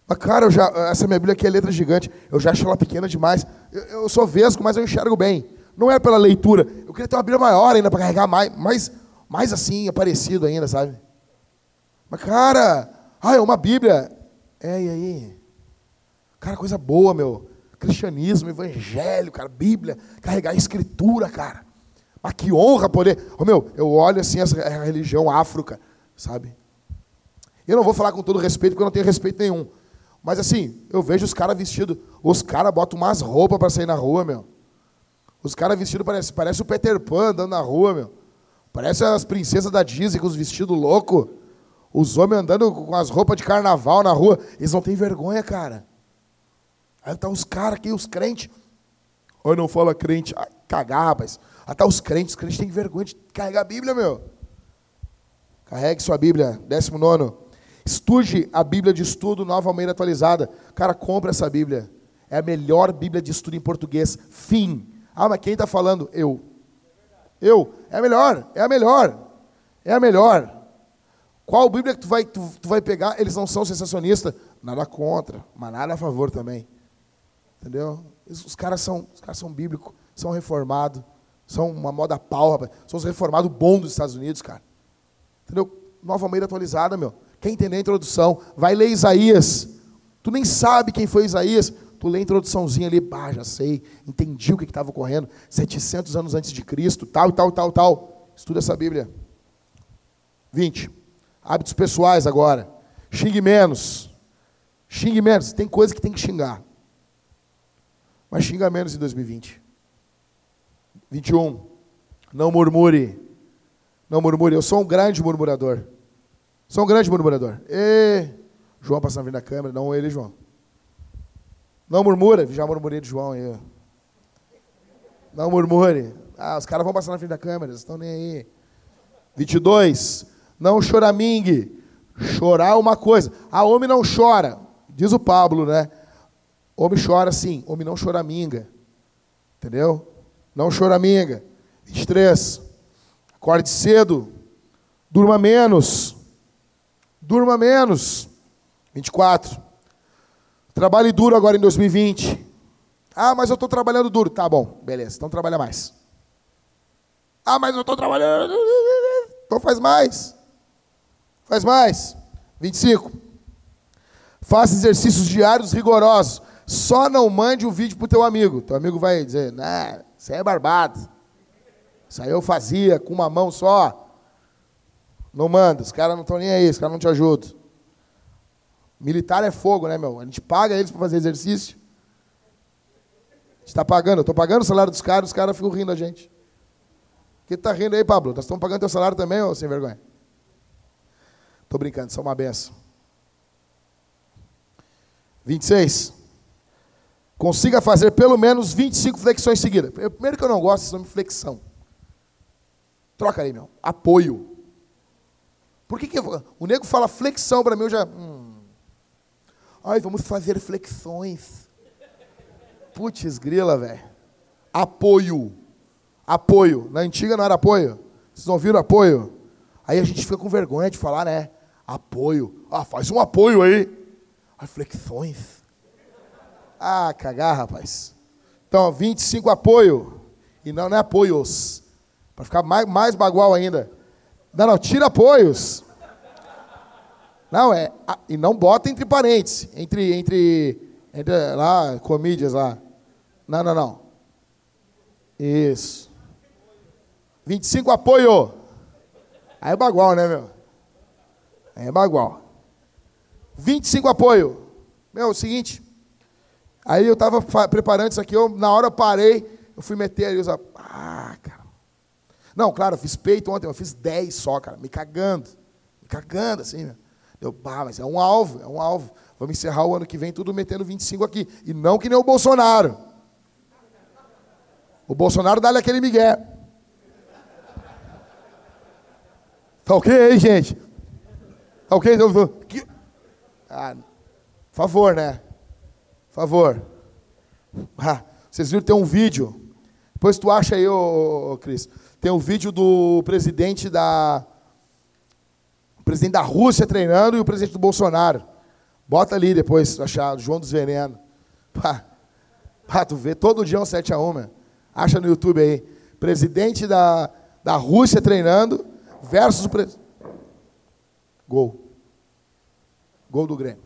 [SPEAKER 1] Mas, cara, eu já, essa minha Bíblia aqui é letra gigante. Eu já acho ela pequena demais. Eu, eu sou vesgo, mas eu enxergo bem. Não é pela leitura. Eu queria ter uma Bíblia maior ainda para carregar mais, mais, mais assim, aparecido ainda, sabe? Mas, cara, ah, é uma Bíblia. É, e aí? Cara, coisa boa, meu. Cristianismo, evangelho, cara, Bíblia, carregar a escritura, cara. Mas que honra poder. Oh, meu, eu olho assim essa religião afro, cara, sabe? Eu não vou falar com todo respeito, porque eu não tenho respeito nenhum. Mas assim, eu vejo os caras vestidos. Os caras botam umas roupas para sair na rua, meu. Os caras vestidos parece, parece o Peter Pan andando na rua, meu. Parece as princesas da Disney com os vestidos loucos. Os homens andando com as roupas de carnaval na rua. Eles não têm vergonha, cara. Aí tá os caras aqui, os crentes. Oi, não fala crente. Cagar, rapaz. Aí tá os crentes. Os crentes têm vergonha de carregar a Bíblia, meu. Carregue sua Bíblia. Décimo nono. Estude a Bíblia de estudo Nova Almeida atualizada. Cara, compra essa Bíblia. É a melhor Bíblia de estudo em português. Fim. Ah, mas quem está falando? Eu. Eu. É a melhor. É a melhor. É a melhor. Qual Bíblia que tu vai, tu, tu vai pegar? Eles não são sensacionistas. Nada contra, mas nada a favor também. Entendeu? Os caras são, os caras são bíblicos, são reformados, são uma moda pau, rapaz. São os reformados bons dos Estados Unidos, cara. Entendeu? Nova Almeida atualizada, meu. Quem entender a introdução, vai ler Isaías. Tu nem sabe quem foi Isaías. Tu lê a introduçãozinha ali, pá, já sei, entendi o que estava ocorrendo. 700 anos antes de Cristo, tal, tal, tal, tal. Estuda essa Bíblia. 20. Hábitos pessoais agora. Xingue menos. Xingue menos. Tem coisa que tem que xingar. Mas xinga menos em 2020. 21. Não murmure. Não murmure. Eu sou um grande murmurador. Sou um grande murmurador. E João passando na câmera, não ele, João. Não murmura, já murmurei de João aí. Não murmure. Ah, os caras vão passar na frente da câmera, estão nem aí. 22. Não choramingue. Chorar é uma coisa. Ah, homem não chora. Diz o Pablo, né? Homem chora sim, homem não choraminga. Entendeu? Não choraminga. 23. Acorde cedo. Durma menos. Durma menos. 24. Trabalhe duro agora em 2020. Ah, mas eu estou trabalhando duro. Tá bom, beleza. Então trabalha mais. Ah, mas eu estou trabalhando. Então faz mais. Faz mais. 25. Faça exercícios diários rigorosos. Só não mande o um vídeo pro teu amigo. Teu amigo vai dizer, nah, isso aí é barbado. Isso aí eu fazia com uma mão só. Não manda, os caras não estão nem aí, os caras não te ajudam. Militar é fogo, né, meu? A gente paga eles para fazer exercício. A gente está pagando, eu estou pagando o salário dos caras, os caras ficam rindo da gente. O que está rindo aí, Pablo? Nós estamos pagando teu salário também, ou sem vergonha? Estou brincando, são uma benção. 26. Consiga fazer pelo menos 25 flexões seguidas. Primeiro que eu não gosto desse nome flexão. Troca aí, meu. Apoio. Por que, que o nego fala flexão para mim, eu já. Hum. Ai, vamos fazer flexões. Putz, grila, velho. Apoio. Apoio. Na antiga não era apoio? Vocês não viram apoio? Aí a gente fica com vergonha de falar, né? Apoio. Ah, faz um apoio aí. As flexões. Ah, cagar, rapaz. Então, 25 apoio. E não, não é apoios. Para ficar mais, mais bagual ainda. Não, não, tira apoios. Não, é. E não bota entre parênteses. Entre, entre, entre lá, comídias lá. Não, não, não. Isso. 25 apoio. Aí é bagual, né, meu? É bagual. 25 apoio. Meu, é o seguinte. Aí eu estava preparando isso aqui, eu, na hora eu parei, eu fui meter ali, ah, cara. Não, claro, eu fiz peito ontem, eu fiz 10 só, cara, me cagando. Me cagando, assim, meu. Eu, pá, mas é um alvo, é um alvo. Vamos encerrar o ano que vem tudo metendo 25 aqui. E não que nem o Bolsonaro. O Bolsonaro dá-lhe aquele migué. Tá ok aí, gente? Tá ok? Ah, favor, né? Favor. Ah, vocês viram, tem um vídeo. Depois tu acha aí, ô, ô, Cris. Tem um vídeo do presidente da. Presidente da Rússia treinando e o presidente do Bolsonaro. Bota ali depois, achar, João dos Venenos. Pá, pá, tu vê todo dia um 7x1, meu. Acha no YouTube aí. Presidente da, da Rússia treinando versus o. Gol. Gol do Grêmio.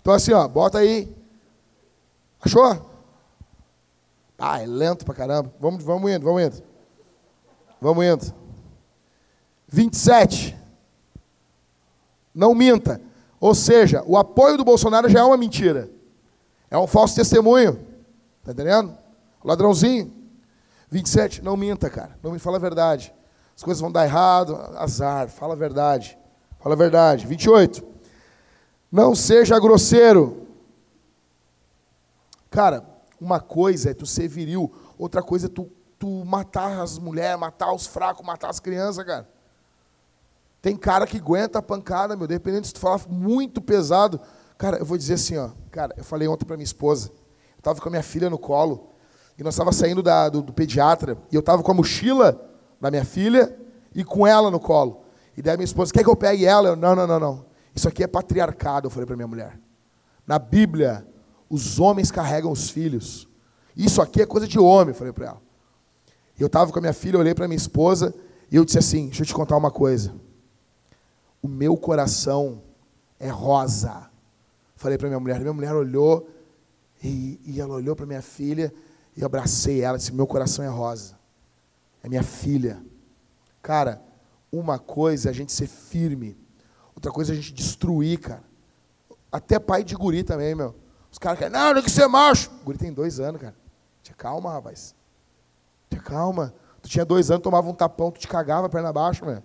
[SPEAKER 1] Então assim, ó, bota aí. Achou? Ah, é lento pra caramba. Vamos, vamos indo, vamos indo. Vamos indo. 27. Não minta. Ou seja, o apoio do Bolsonaro já é uma mentira. É um falso testemunho. Tá entendendo? Ladrãozinho. 27, não minta, cara. Não me fala a verdade. As coisas vão dar errado, azar. Fala a verdade. Fala a verdade. 28. Não seja grosseiro. Cara, uma coisa é tu ser viril, outra coisa é tu, tu matar as mulheres, matar os fracos, matar as crianças, cara. Tem cara que aguenta a pancada, meu, dependendo se tu falar muito pesado. Cara, eu vou dizer assim, ó. Cara, eu falei ontem para minha esposa. Eu estava com a minha filha no colo. E nós estávamos saindo da, do, do, pediatra. E eu estava com a mochila da minha filha e com ela no colo. E daí minha esposa, quer que eu pegue ela? Eu, não, não, não, não. Isso aqui é patriarcado, eu falei para minha mulher. Na Bíblia, os homens carregam os filhos. Isso aqui é coisa de homem, eu falei para ela. Eu estava com a minha filha, olhei para minha esposa e eu disse assim: Deixa eu te contar uma coisa. O meu coração é rosa. Falei para minha mulher. Minha mulher olhou e, e ela olhou para minha filha e eu abracei ela. Disse: Meu coração é rosa. É minha filha. Cara, uma coisa é a gente ser firme, outra coisa é a gente destruir, cara. Até pai de guri também, meu. Os caras querem, não, tem que ser macho. O guri tem dois anos, cara. Tinha calma, rapaz. Tinha calma. Tu tinha dois anos, tomava um tapão, tu te cagava perna abaixo, meu.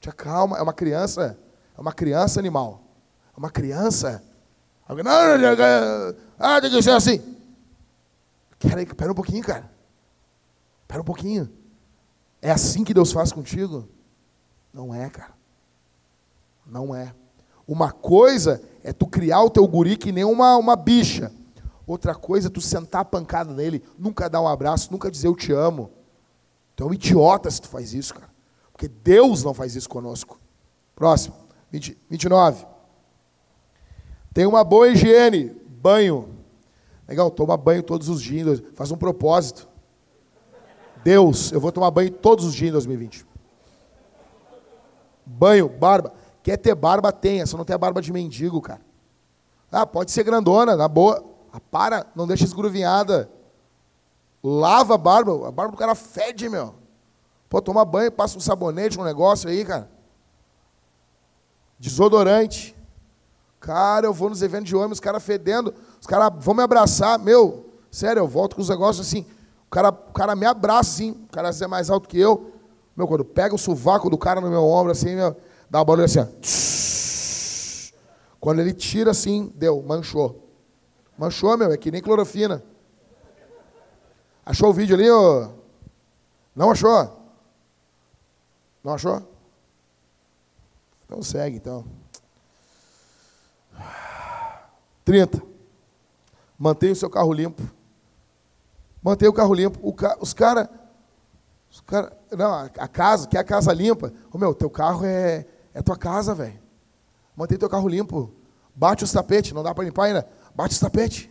[SPEAKER 1] Tinha calma. É uma criança. É uma criança animal. É uma criança. Alguém, não, ah, tem que ser assim. Pera, aí, pera um pouquinho, cara. Pera um pouquinho. É assim que Deus faz contigo? Não é, cara. Não é. Uma coisa é tu criar o teu guri que nem uma, uma bicha. Outra coisa é tu sentar a pancada nele, nunca dar um abraço, nunca dizer eu te amo. Tu é um idiota se tu faz isso, cara. Porque Deus não faz isso conosco. Próximo, 20, 29. Tem uma boa higiene, banho. Legal, toma banho todos os dias, faz um propósito. Deus, eu vou tomar banho todos os dias em 2020. Banho, barba. Quer ter barba, tenha, só não tem a barba de mendigo, cara. Ah, pode ser grandona, na boa. Ah, para, não deixa esgruvinhada. Lava a barba, a barba do cara fede, meu. Pô, toma banho, passa um sabonete, um negócio aí, cara. Desodorante. Cara, eu vou nos eventos de homem, os caras fedendo, os caras vão me abraçar. Meu, sério, eu volto com os negócios assim. O cara, o cara me abraça assim, o cara é mais alto que eu. Meu, quando pega o sovaco do cara no meu ombro, assim, meu, Dá uma barulho assim, ó. Quando ele tira assim, deu, manchou. Manchou, meu, é que nem clorofina. Achou o vídeo ali, ô? Não achou? Não achou? Então segue, então. 30. Mantenha o seu carro limpo. Mantenha o carro limpo. O ca... Os caras. Cara, não, a casa, quer a casa limpa. Ô meu, teu carro é, é tua casa, velho. Mantém teu carro limpo. Bate os tapetes, não dá para limpar ainda. Bate os tapetes.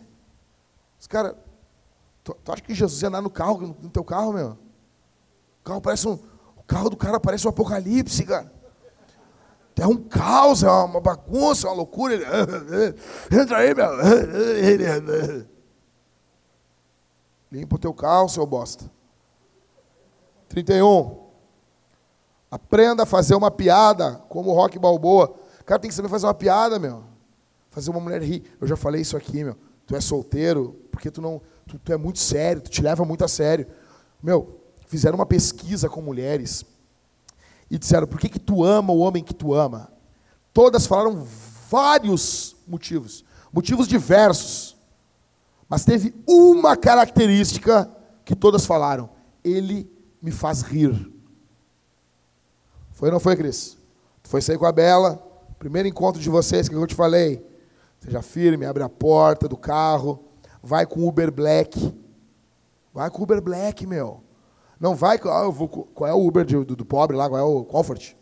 [SPEAKER 1] Os caras, tu, tu acha que Jesus ia andar no carro, no, no teu carro, meu? O carro parece um, o carro do cara parece um apocalipse, cara. É um caos, é uma bagunça, é uma loucura. Entra aí, meu. Limpa o teu carro, seu bosta. 31. Aprenda a fazer uma piada, como o Rock Balboa. O cara tem que saber fazer uma piada, meu. Fazer uma mulher rir. Eu já falei isso aqui, meu. Tu é solteiro, porque tu não. Tu, tu é muito sério, tu te leva muito a sério. Meu, fizeram uma pesquisa com mulheres e disseram: por que, que tu ama o homem que tu ama? Todas falaram vários motivos, motivos diversos. Mas teve uma característica que todas falaram: ele me faz rir. Foi ou não foi, Cris? Tu foi sair com a Bela, primeiro encontro de vocês, que eu te falei. Seja firme, abre a porta do carro, vai com Uber Black. Vai com Uber Black, meu. Não vai, ah, qual é o Uber do, do, pobre lá, qual é o Comfort?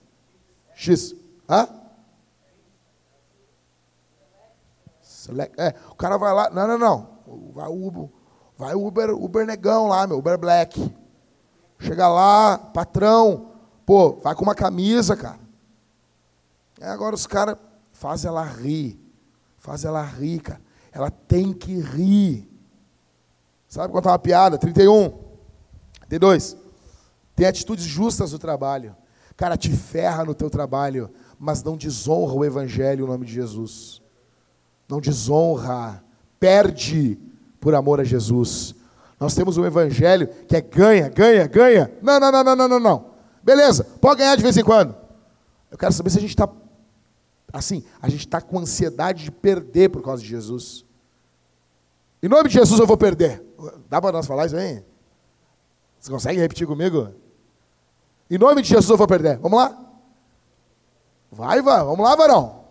[SPEAKER 1] X. Hã? Select, é, o cara vai lá, não, não, não. Vai Uber, vai Uber, Uber negão lá, meu, Uber Black. Chega lá, patrão, pô, vai com uma camisa, cara. É, agora os caras fazem ela rir. Faz ela rir, cara. Ela tem que rir. Sabe contar uma piada? 31. 32. Tem atitudes justas no trabalho. Cara, te ferra no teu trabalho, mas não desonra o evangelho, o nome de Jesus. Não desonra, perde por amor a Jesus. Nós temos um evangelho que é ganha, ganha, ganha. Não, não, não, não, não, não, não. Beleza, pode ganhar de vez em quando. Eu quero saber se a gente está assim, a gente está com ansiedade de perder por causa de Jesus. Em nome de Jesus eu vou perder. Dá para nós falar isso aí? Você consegue repetir comigo? Em nome de Jesus eu vou perder. Vamos lá? Vai, vai. Vamos lá, varão.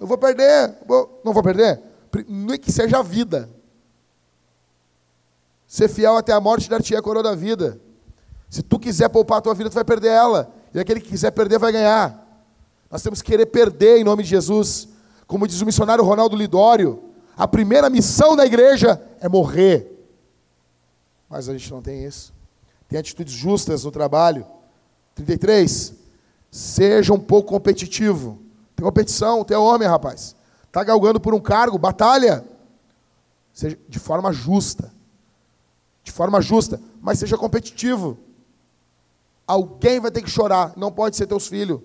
[SPEAKER 1] Eu vou perder. Vou, não vou perder? Não é que seja a vida. Ser fiel até a morte dar-te a coroa da vida. Se tu quiser poupar a tua vida, tu vai perder ela. E aquele que quiser perder vai ganhar. Nós temos que querer perder em nome de Jesus. Como diz o missionário Ronaldo Lidório, a primeira missão da igreja é morrer. Mas a gente não tem isso. Tem atitudes justas no trabalho. 33. Seja um pouco competitivo. Tem competição, tem homem, rapaz. Está galgando por um cargo, batalha. Seja de forma justa. De forma justa. Mas seja competitivo. Alguém vai ter que chorar. Não pode ser teus filhos.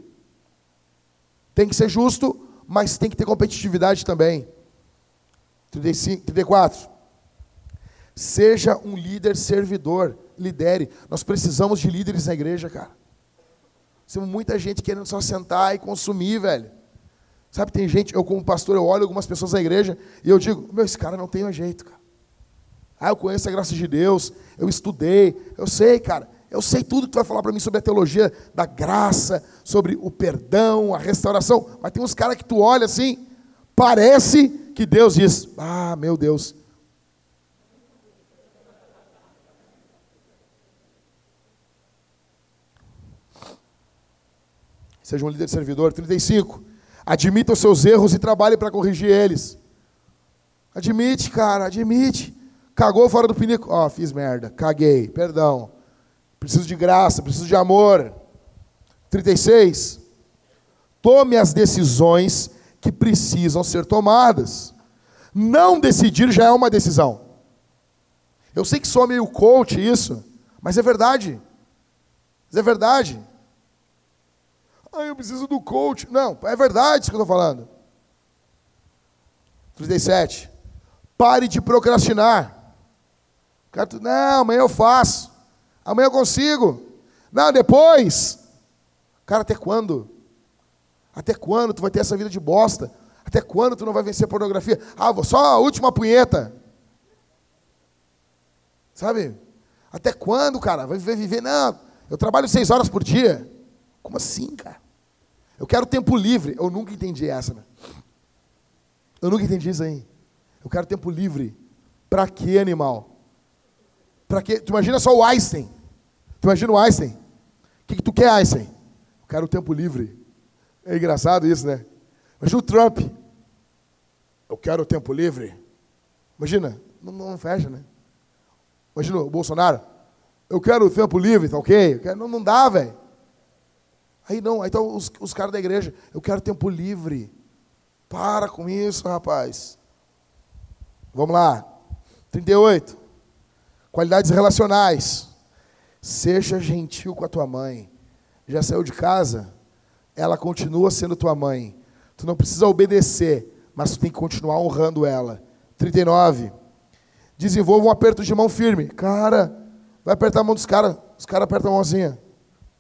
[SPEAKER 1] Tem que ser justo, mas tem que ter competitividade também. 35, 34. Seja um líder servidor, lidere. Nós precisamos de líderes na igreja, cara. Temos muita gente querendo só sentar e consumir, velho. Sabe, tem gente, eu como pastor, eu olho algumas pessoas na igreja e eu digo, meu, esse cara não tem jeito, cara. Ah, eu conheço a graça de Deus, eu estudei, eu sei, cara, eu sei tudo que tu vai falar para mim sobre a teologia da graça, sobre o perdão, a restauração, mas tem uns caras que tu olha assim, parece que Deus diz, ah, meu Deus, Seja um líder servidor. 35. Admita os seus erros e trabalhe para corrigir eles. Admite, cara, admite. Cagou fora do pinico. Ó, oh, fiz merda, caguei, perdão. Preciso de graça, preciso de amor. 36. Tome as decisões que precisam ser tomadas. Não decidir já é uma decisão. Eu sei que sou meio coach isso, mas é verdade. Mas é verdade. Ah, eu preciso do coach. Não, é verdade isso que eu estou falando. 37. Pare de procrastinar. Não, amanhã eu faço. Amanhã eu consigo. Não, depois. Cara, até quando? Até quando tu vai ter essa vida de bosta? Até quando tu não vai vencer pornografia? Ah, vou só a última punheta. Sabe? Até quando, cara? Vai viver, viver? Não, eu trabalho seis horas por dia. Como assim, cara? Eu quero tempo livre. Eu nunca entendi essa, né? Eu nunca entendi isso aí. Eu quero tempo livre. Para que animal? Para que? Tu imagina só o Einstein. Tu imagina o Einstein. O que, que tu quer, Einstein? Eu quero o tempo livre. É engraçado isso, né? Imagina o Trump. Eu quero o tempo livre. Imagina, não, não fecha, né? Imagina o Bolsonaro. Eu quero o tempo livre, tá ok? Quero, não, não dá, velho. Aí não, aí estão os, os caras da igreja. Eu quero tempo livre. Para com isso, rapaz. Vamos lá. 38. Qualidades relacionais. Seja gentil com a tua mãe. Já saiu de casa? Ela continua sendo tua mãe. Tu não precisa obedecer, mas tu tem que continuar honrando ela. 39. Desenvolva um aperto de mão firme. Cara, vai apertar a mão dos caras. Os caras apertam a mãozinha.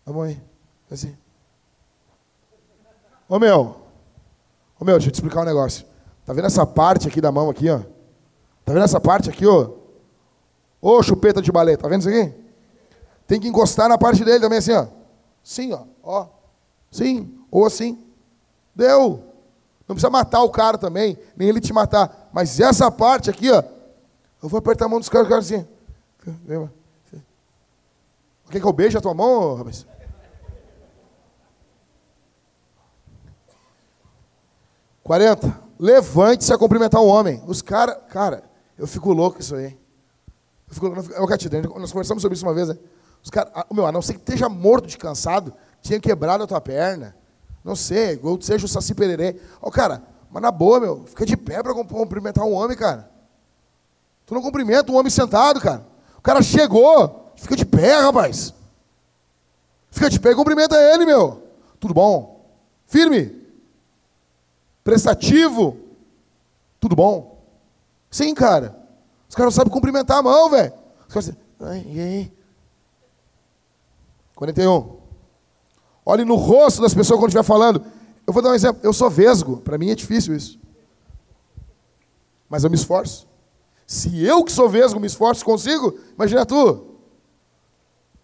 [SPEAKER 1] A mão aí. Assim. Ô meu. Ô meu, deixa eu te explicar um negócio. Tá vendo essa parte aqui da mão aqui, ó? Tá vendo essa parte aqui, ó? Ô chupeta de balé, tá vendo isso aqui? Tem que encostar na parte dele também assim, ó. Sim, ó. Ó. Sim. Ou assim. Deu. Não precisa matar o cara também, nem ele te matar. Mas essa parte aqui, ó, eu vou apertar a mão dos caras, cara assim. Quer que eu beije a tua mão, rapaz? Quarenta. Levante-se a cumprimentar o homem. Os caras, cara, eu fico louco isso aí. Eu fico, eu, eu, nós conversamos sobre isso uma vez, né? Os caras, meu, a não ser que esteja morto de cansado, tinha quebrado a tua perna. Não sei, ou seja o Saci Pererê. Ó, oh, cara, mas na boa, meu, fica de pé para cumprimentar um homem, cara. Tu não cumprimenta um homem sentado, cara. O cara chegou, fica de pé, rapaz. Fica de pé e cumprimenta ele, meu. Tudo bom? Firme? Prestativo? Tudo bom? Sim, cara. Os caras não sabem cumprimentar a mão, velho. Os caras assim, e aí? 41. Olhe no rosto das pessoas quando estiver falando. Eu vou dar um exemplo. Eu sou vesgo. Para mim é difícil isso. Mas eu me esforço. Se eu que sou vesgo me esforço, consigo, imagina tu.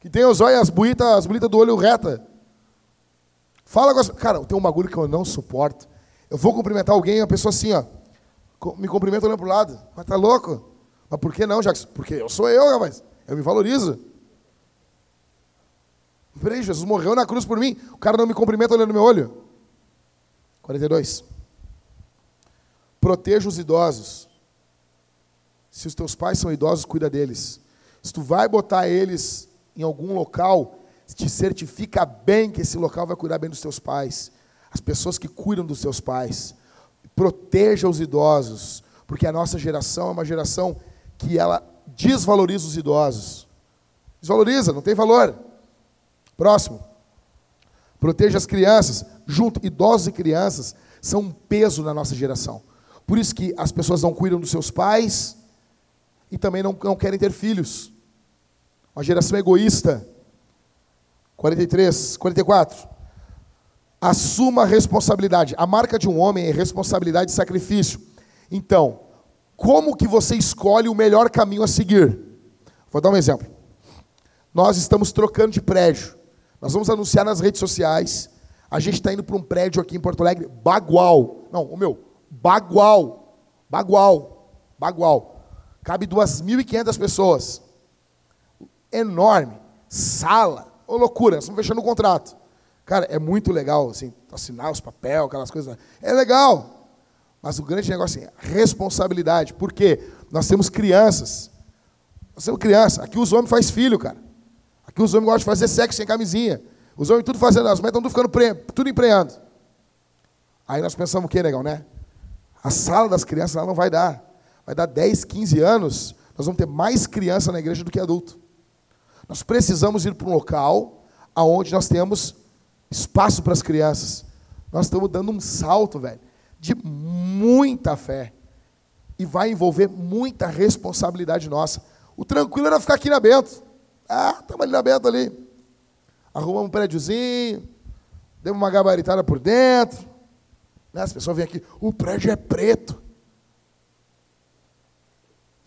[SPEAKER 1] Que tem os olhos, as bonitas, as bonitas do olho reta. Fala com as... Cara, tem um bagulho que eu não suporto. Eu vou cumprimentar alguém, a pessoa assim, ó. Me cumprimenta olhando pro lado. Mas tá louco? Mas por que não, Jacques? Porque eu sou eu, rapaz. Eu me valorizo. Peraí, Jesus morreu na cruz por mim. O cara não me cumprimenta olhando no meu olho. 42. Proteja os idosos. Se os teus pais são idosos, cuida deles. Se tu vai botar eles em algum local, te certifica bem que esse local vai cuidar bem dos teus pais. As pessoas que cuidam dos teus pais. Proteja os idosos, porque a nossa geração é uma geração que ela desvaloriza os idosos. Desvaloriza, não tem valor. Próximo. Proteja as crianças. Junto, idosos e crianças são um peso na nossa geração. Por isso que as pessoas não cuidam dos seus pais e também não, não querem ter filhos. Uma geração egoísta. 43, 44. Assuma a responsabilidade. A marca de um homem é responsabilidade e sacrifício. Então, como que você escolhe o melhor caminho a seguir? Vou dar um exemplo. Nós estamos trocando de prédio. Nós vamos anunciar nas redes sociais. A gente está indo para um prédio aqui em Porto Alegre, bagual. Não, o meu, bagual. Bagual. Bagual. Cabe 2.500 pessoas. Enorme. Sala. Ô, loucura, nós estamos fechando o contrato. Cara, é muito legal, assim, assinar os papéis, aquelas coisas. É legal. Mas o grande negócio é responsabilidade. Por quê? Nós temos crianças. Nós temos criança. Aqui os homens fazem filho, cara. Aqui os homens gostam de fazer sexo sem camisinha. Os homens tudo fazendo, as mulheres estão tudo ficando pre, tudo empreendo. Aí nós pensamos o que, legal, né? A sala das crianças não vai dar. Vai dar 10, 15 anos, nós vamos ter mais criança na igreja do que adulto. Nós precisamos ir para um local aonde nós temos espaço para as crianças. Nós estamos dando um salto, velho, de muita fé. E vai envolver muita responsabilidade nossa. O tranquilo era ficar aqui na Bento. Ah, estamos ali na Bento ali. Arrumamos um prédiozinho, demos uma gabaritada por dentro. Né? As pessoas vêm aqui, o prédio é preto.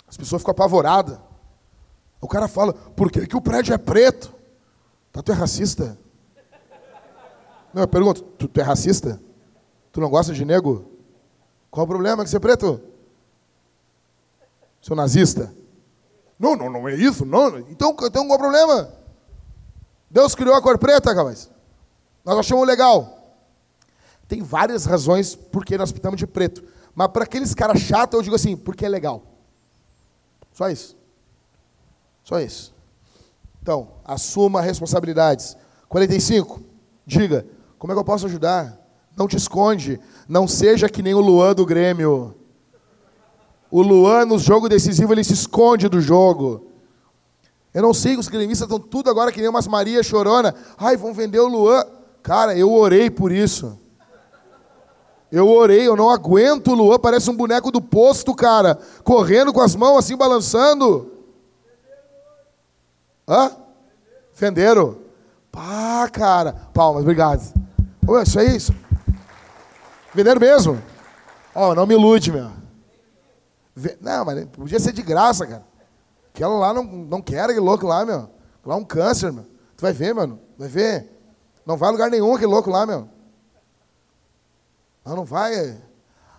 [SPEAKER 1] As pessoas ficam apavoradas. O cara fala, por que, que o prédio é preto? Tá, tu é racista? Não, eu pergunto, tu, tu é racista? Tu não gosta de nego? Qual o problema que você é preto? Seu nazista? Não, não, não é isso, não. Então, então qual o problema? Deus criou a cor preta, rapaz. Nós achamos legal. Tem várias razões por que nós pintamos de preto. Mas para aqueles caras chatos, eu digo assim, porque é legal. Só isso. Só isso. Então, assuma responsabilidades. 45. Diga, como é que eu posso ajudar? Não te esconde. Não seja que nem o Luan do Grêmio. O Luan, no jogo decisivo, ele se esconde do jogo. Eu não sei, os gremistas estão tudo agora que nem umas Maria chorona. Ai, vão vender o Luan. Cara, eu orei por isso. Eu orei, eu não aguento o Luan, parece um boneco do posto, cara. Correndo com as mãos assim, balançando. Hã? Venderam? Pá, cara. Palmas, obrigado. Isso é isso. Venderam mesmo? Ó, oh, não me ilude, meu. Não, mas podia ser de graça, cara. Aquela lá não, não quer, aquele louco lá, meu. Lá é um câncer, meu. Tu vai ver, mano. Vai ver. Não vai a lugar nenhum aquele louco lá, meu. Não, não vai. É.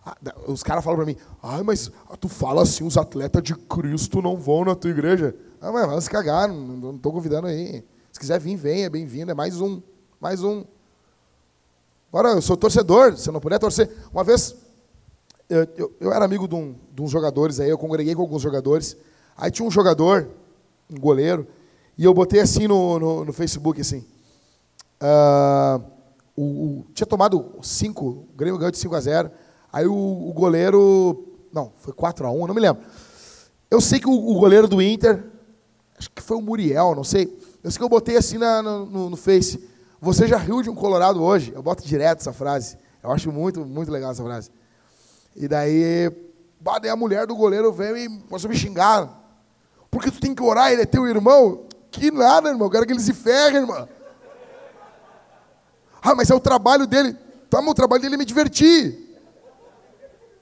[SPEAKER 1] Ah, os caras falam para mim, ai, mas tu fala assim, os atletas de Cristo não vão na tua igreja. Ah, mas vai se cagar, não estou convidando aí. Se quiser vir, venha, bem-vindo, é mais um, mais um. Agora, eu sou torcedor, se não puder torcer. Uma vez, eu, eu, eu era amigo de, um, de, uns jogadores aí, eu congreguei com alguns jogadores. Aí tinha um jogador, um goleiro, e eu botei assim no, no, no Facebook, assim. Uh, o, o, tinha tomado 5, o Grêmio ganhou de 5 a 0. Aí o, o goleiro. Não, foi 4 a 1 não me lembro. Eu sei que o, o, goleiro do Inter, acho que foi o Muriel, não sei. Eu sei que eu botei assim na, no, no Face. Você já riu de um Colorado hoje? Eu boto direto essa frase. Eu acho muito, muito legal essa frase. E daí, daí a mulher do goleiro veio e começou a me xingar. Porque tu tem que orar, ele é teu irmão. Que nada, irmão. Eu quero que ele se ferre, irmão. Ah, mas é o trabalho dele. Tá, mas o trabalho dele é me divertir.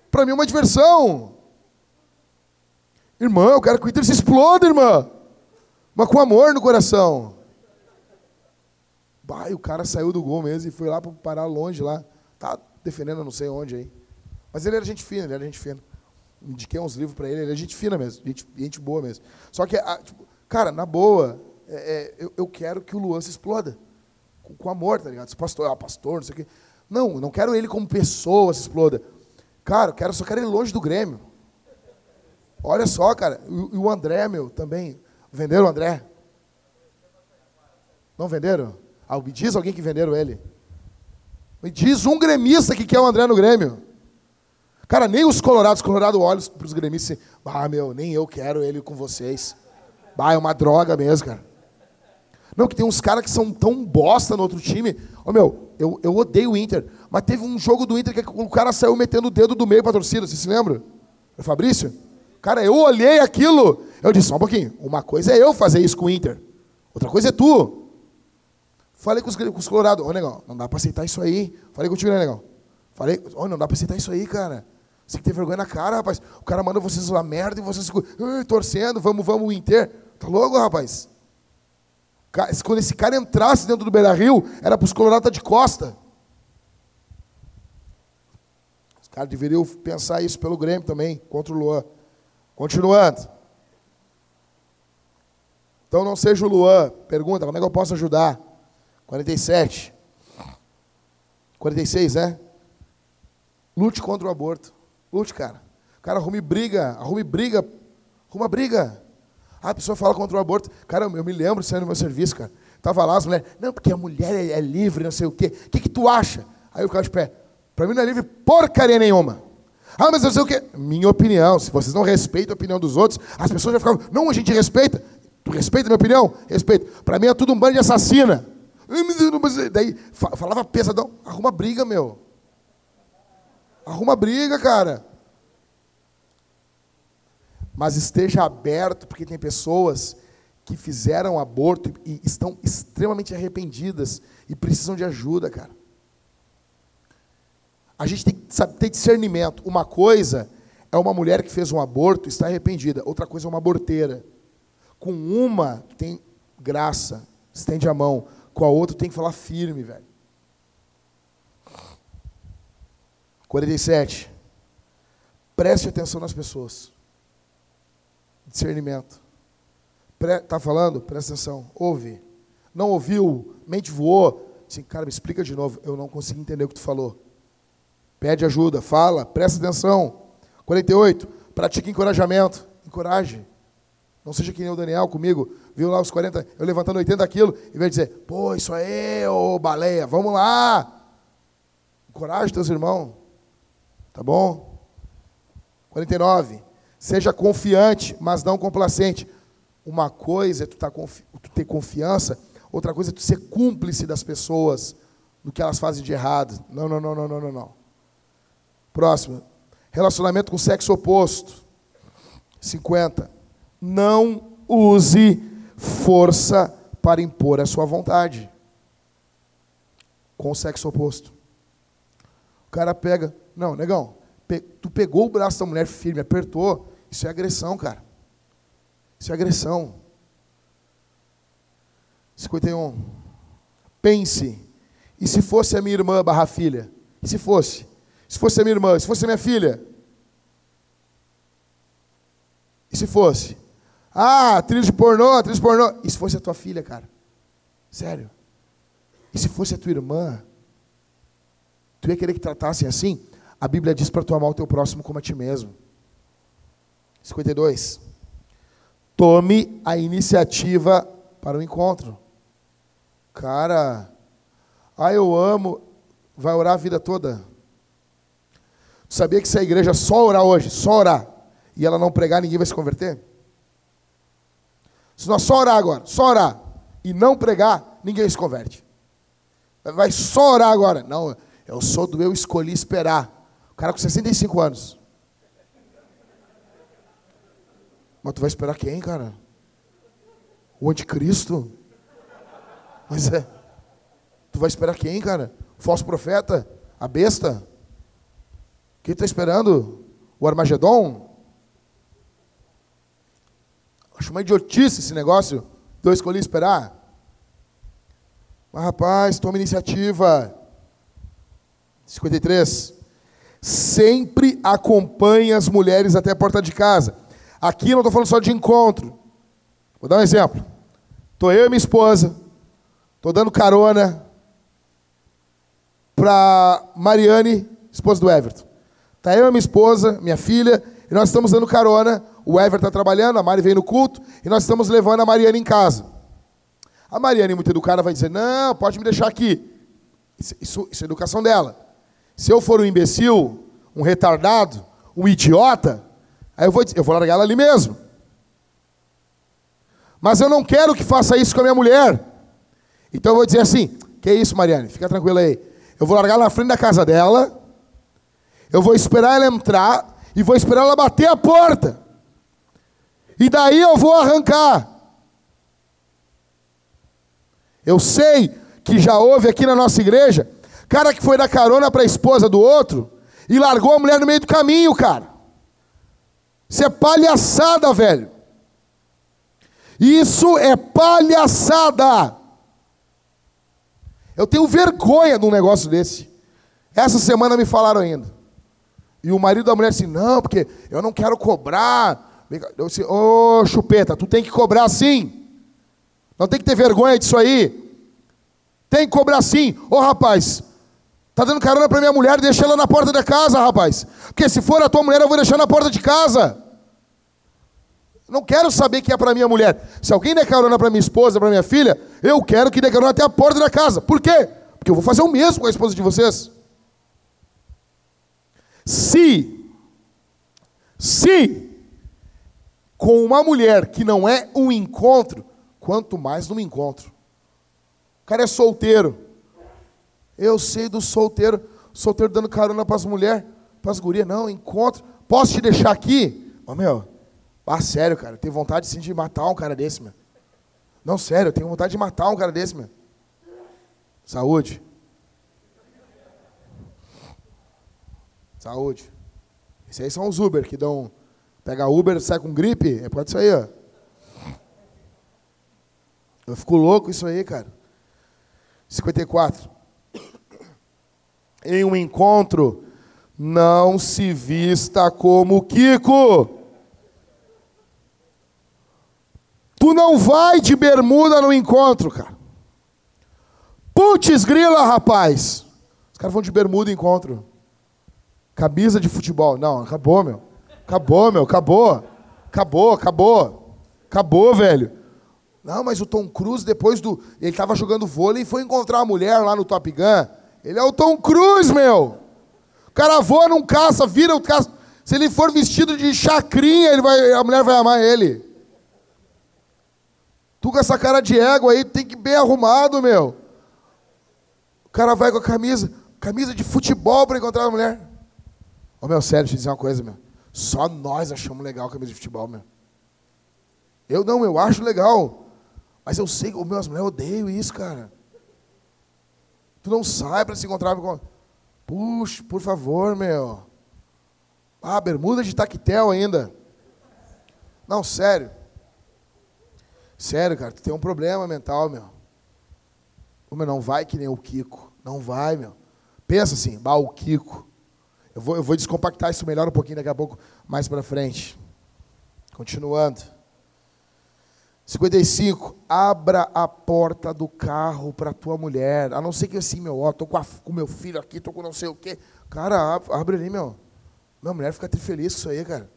[SPEAKER 1] Para mim é uma diversão. Irmão, eu quero que o Inter se exploda, irmã. Mas com amor no coração. Bah, o cara saiu do gol mesmo e foi lá para parar longe lá. Tá defendendo não sei onde aí. Mas ele era gente fina, ele era gente fina. Indiquei uns livros para ele, ele era gente fina mesmo, gente, gente boa mesmo. Só que, tipo, cara, na boa, é, é, eu, eu, quero que o Luan se exploda. Com, com amor, tá ligado? Se pastor, ah, pastor, não sei o quê. Não, não quero ele como pessoa se exploda. Cara, eu quero, só quero ele longe do Grêmio. Olha só, cara. E o André, meu, também. Venderam o André? Não venderam? Ah, me diz alguém que venderam ele. Me diz um gremista que quer o André no Grêmio. Cara, nem os colorados, colorado olham para os gremistas ah, meu, nem eu quero ele com vocês. Bah, é uma droga mesmo, cara. Não, que tem uns caras que são tão bosta no outro time. Ô, oh, meu, eu, eu odeio o Inter. Mas teve um jogo do Inter que o cara saiu metendo o dedo do meio para a torcida. Você se lembra? É Fabrício? Cara, eu olhei aquilo. Eu disse, só um pouquinho. Uma coisa é eu fazer isso com o Inter. Outra coisa é tu. Falei com os, com os colorados, ô, negão, não dá para aceitar isso aí. Falei contigo, né, negão? Falei, ô, não dá para aceitar isso aí, cara. Você tem que ter vergonha na cara, rapaz. O cara manda vocês uma merda e vocês torcendo, vamos, vamos, Inter. Tá louco, rapaz? Quando esse cara entrasse dentro do Beira Rio, era para os colorados tá de costa. Os caras deveriam pensar isso pelo Grêmio também, contra o Luan. Continuando. Então não seja o Luan. Pergunta, como é que eu posso ajudar? 47. 46, né? Lute contra o aborto. Lute, cara. Cara, arrume briga, arrume briga, arruma briga. Ah, a pessoa fala contra o aborto. Cara, eu me lembro sendo no meu serviço, cara. Tava lá as mulheres, não, porque a mulher é, é livre, não sei o quê. O que, que tu acha? Aí o cara de pé, para mim não é livre porcaria nenhuma. Ah, mas eu sei o quê? Minha opinião. Se vocês não respeitam a opinião dos outros, as pessoas já ficavam, não, a gente respeita. Tu respeita a minha opinião? Respeito. Para mim é tudo um bando de assassina. Daí falava pesadão, arruma briga, meu. Arruma briga, cara. Mas esteja aberto, porque tem pessoas que fizeram aborto e estão extremamente arrependidas e precisam de ajuda, cara. A gente tem que saber, ter discernimento. Uma coisa é uma mulher que fez um aborto e está arrependida. Outra coisa é uma aborteira. Com uma tem graça, estende a mão com a outra tem que falar firme, velho. 47. Preste atenção nas pessoas. Discernimento. Pre tá falando? Presta atenção. Ouve. não ouviu, mente voou. Assim, cara, me explica de novo. Eu não consegui entender o que tu falou. Pede ajuda, fala, presta atenção. 48. Pratique encorajamento. Encoraje. Não seja que nem o Daniel comigo, viu lá os 40, eu levantando 80 quilos, e vai dizer, pô, isso aí, ô baleia, vamos lá. Encoraje teus irmãos. Tá bom? 49. Seja confiante, mas não complacente. Uma coisa é tu, tá confi tu ter confiança, outra coisa é tu ser cúmplice das pessoas no que elas fazem de errado. Não, não, não, não, não, não, não. Próximo. Relacionamento com sexo oposto. 50. Não use força para impor a sua vontade. Com o sexo oposto. O cara pega. Não, negão. Pe, tu pegou o braço da mulher firme, apertou. Isso é agressão, cara. Isso é agressão. 51. Pense. E se fosse a minha irmã barra filha? E se fosse? Se fosse a minha irmã? Se fosse a minha filha? E se fosse? Ah, atriz de pornô, atriz de pornô. E se fosse a tua filha, cara? Sério? E se fosse a tua irmã? Tu ia querer que tratassem assim? A Bíblia diz para tu amar o teu próximo como a ti mesmo. 52. Tome a iniciativa para o encontro. Cara, ah, eu amo, vai orar a vida toda. Sabia que se a igreja só orar hoje, só orar, e ela não pregar, ninguém vai se converter? Se nós só orar agora, só orar, e não pregar, ninguém se converte. Vai só orar agora. Não, eu sou do eu escolhi esperar. O cara com 65 anos. Mas tu vai esperar quem, cara? O anticristo? Mas é. Tu vai esperar quem, cara? O falso profeta? A besta? Quem está esperando? O Armagedon? Acho uma idiotice esse negócio. Eu escolhi esperar. Mas, rapaz, toma iniciativa. 53. Sempre acompanhe as mulheres até a porta de casa. Aqui não estou falando só de encontro. Vou dar um exemplo. Estou eu e minha esposa. Estou dando carona para Mariane, esposa do Everton. Está eu e minha esposa, minha filha, e nós estamos dando carona. O Everton está trabalhando, a Mari vem no culto, e nós estamos levando a Mariane em casa. A Mariane, muito educada, vai dizer: Não, pode me deixar aqui. Isso, isso, isso é educação dela. Se eu for um imbecil, um retardado, um idiota, aí eu vou, eu vou largar ela ali mesmo. Mas eu não quero que faça isso com a minha mulher. Então eu vou dizer assim: Que isso, Mariane? Fica tranquila aí. Eu vou largar ela na frente da casa dela. Eu vou esperar ela entrar e vou esperar ela bater a porta. E daí eu vou arrancar. Eu sei que já houve aqui na nossa igreja Cara que foi dar carona para a esposa do outro e largou a mulher no meio do caminho, cara. Isso é palhaçada, velho. Isso é palhaçada. Eu tenho vergonha de um negócio desse. Essa semana me falaram ainda. E o marido da mulher disse: Não, porque eu não quero cobrar. Eu disse: Ô oh, chupeta, tu tem que cobrar sim. Não tem que ter vergonha disso aí. Tem que cobrar sim. Ô oh, rapaz, Está dando carona para minha mulher, deixa ela na porta da casa, rapaz. Porque se for a tua mulher, eu vou deixar na porta de casa. Não quero saber que é para minha mulher. Se alguém der carona para minha esposa, para minha filha, eu quero que dê carona até a porta da casa. Por quê? Porque eu vou fazer o mesmo com a esposa de vocês. Se, se, com uma mulher que não é um encontro, quanto mais num encontro. O cara é solteiro eu sei do solteiro, solteiro dando carona para as mulheres, para as gurias. Não, encontro. Posso te deixar aqui? Ô, meu, ah, sério, cara, eu tenho vontade sim de matar um cara desse, meu. Não, sério, eu tenho vontade de matar um cara desse, meu. Saúde. Saúde. Esses aí são os Uber que dão. Pega Uber, sai com gripe, é pode sair, ó. Eu fico louco isso aí, cara. 54 em um encontro, não se vista como Kiko. Tu não vai de bermuda no encontro, cara. Putz, grila, rapaz! Os caras vão de bermuda encontro. Camisa de futebol. Não, acabou, meu. Acabou, meu, acabou. Acabou, acabou. Acabou, velho. Não, mas o Tom Cruise, depois do. Ele estava jogando vôlei e foi encontrar uma mulher lá no Top Gun. Ele é o Tom Cruise, meu. O cara voa, não caça, vira o caça. Se ele for vestido de chacrinha, ele vai, a mulher vai amar ele. Tu com essa cara de ego aí, tem que ir bem arrumado, meu. O cara vai com a camisa, camisa de futebol para encontrar a mulher. Ô meu, sério, deixa eu dizer uma coisa, meu. Só nós achamos legal a camisa de futebol, meu. Eu não, eu acho legal. Mas eu sei que oh, meus mulheres odeiam isso, cara. Tu não sai para se encontrar com. Puxa, por favor, meu. Ah, bermuda de taquetel ainda. Não, sério. Sério, cara, tu tem um problema mental, meu. Ô, meu, não vai que nem o Kiko. Não vai, meu. Pensa assim, bah, o Kiko. Eu vou, eu vou descompactar isso melhor um pouquinho daqui a pouco, mais para frente. Continuando. 55. Abra a porta do carro para tua mulher. A não ser que assim, meu, ó, tô com, o meu filho aqui, tô com não sei o quê. Cara, abre ali, meu. Minha mulher fica feliz com isso aí, cara.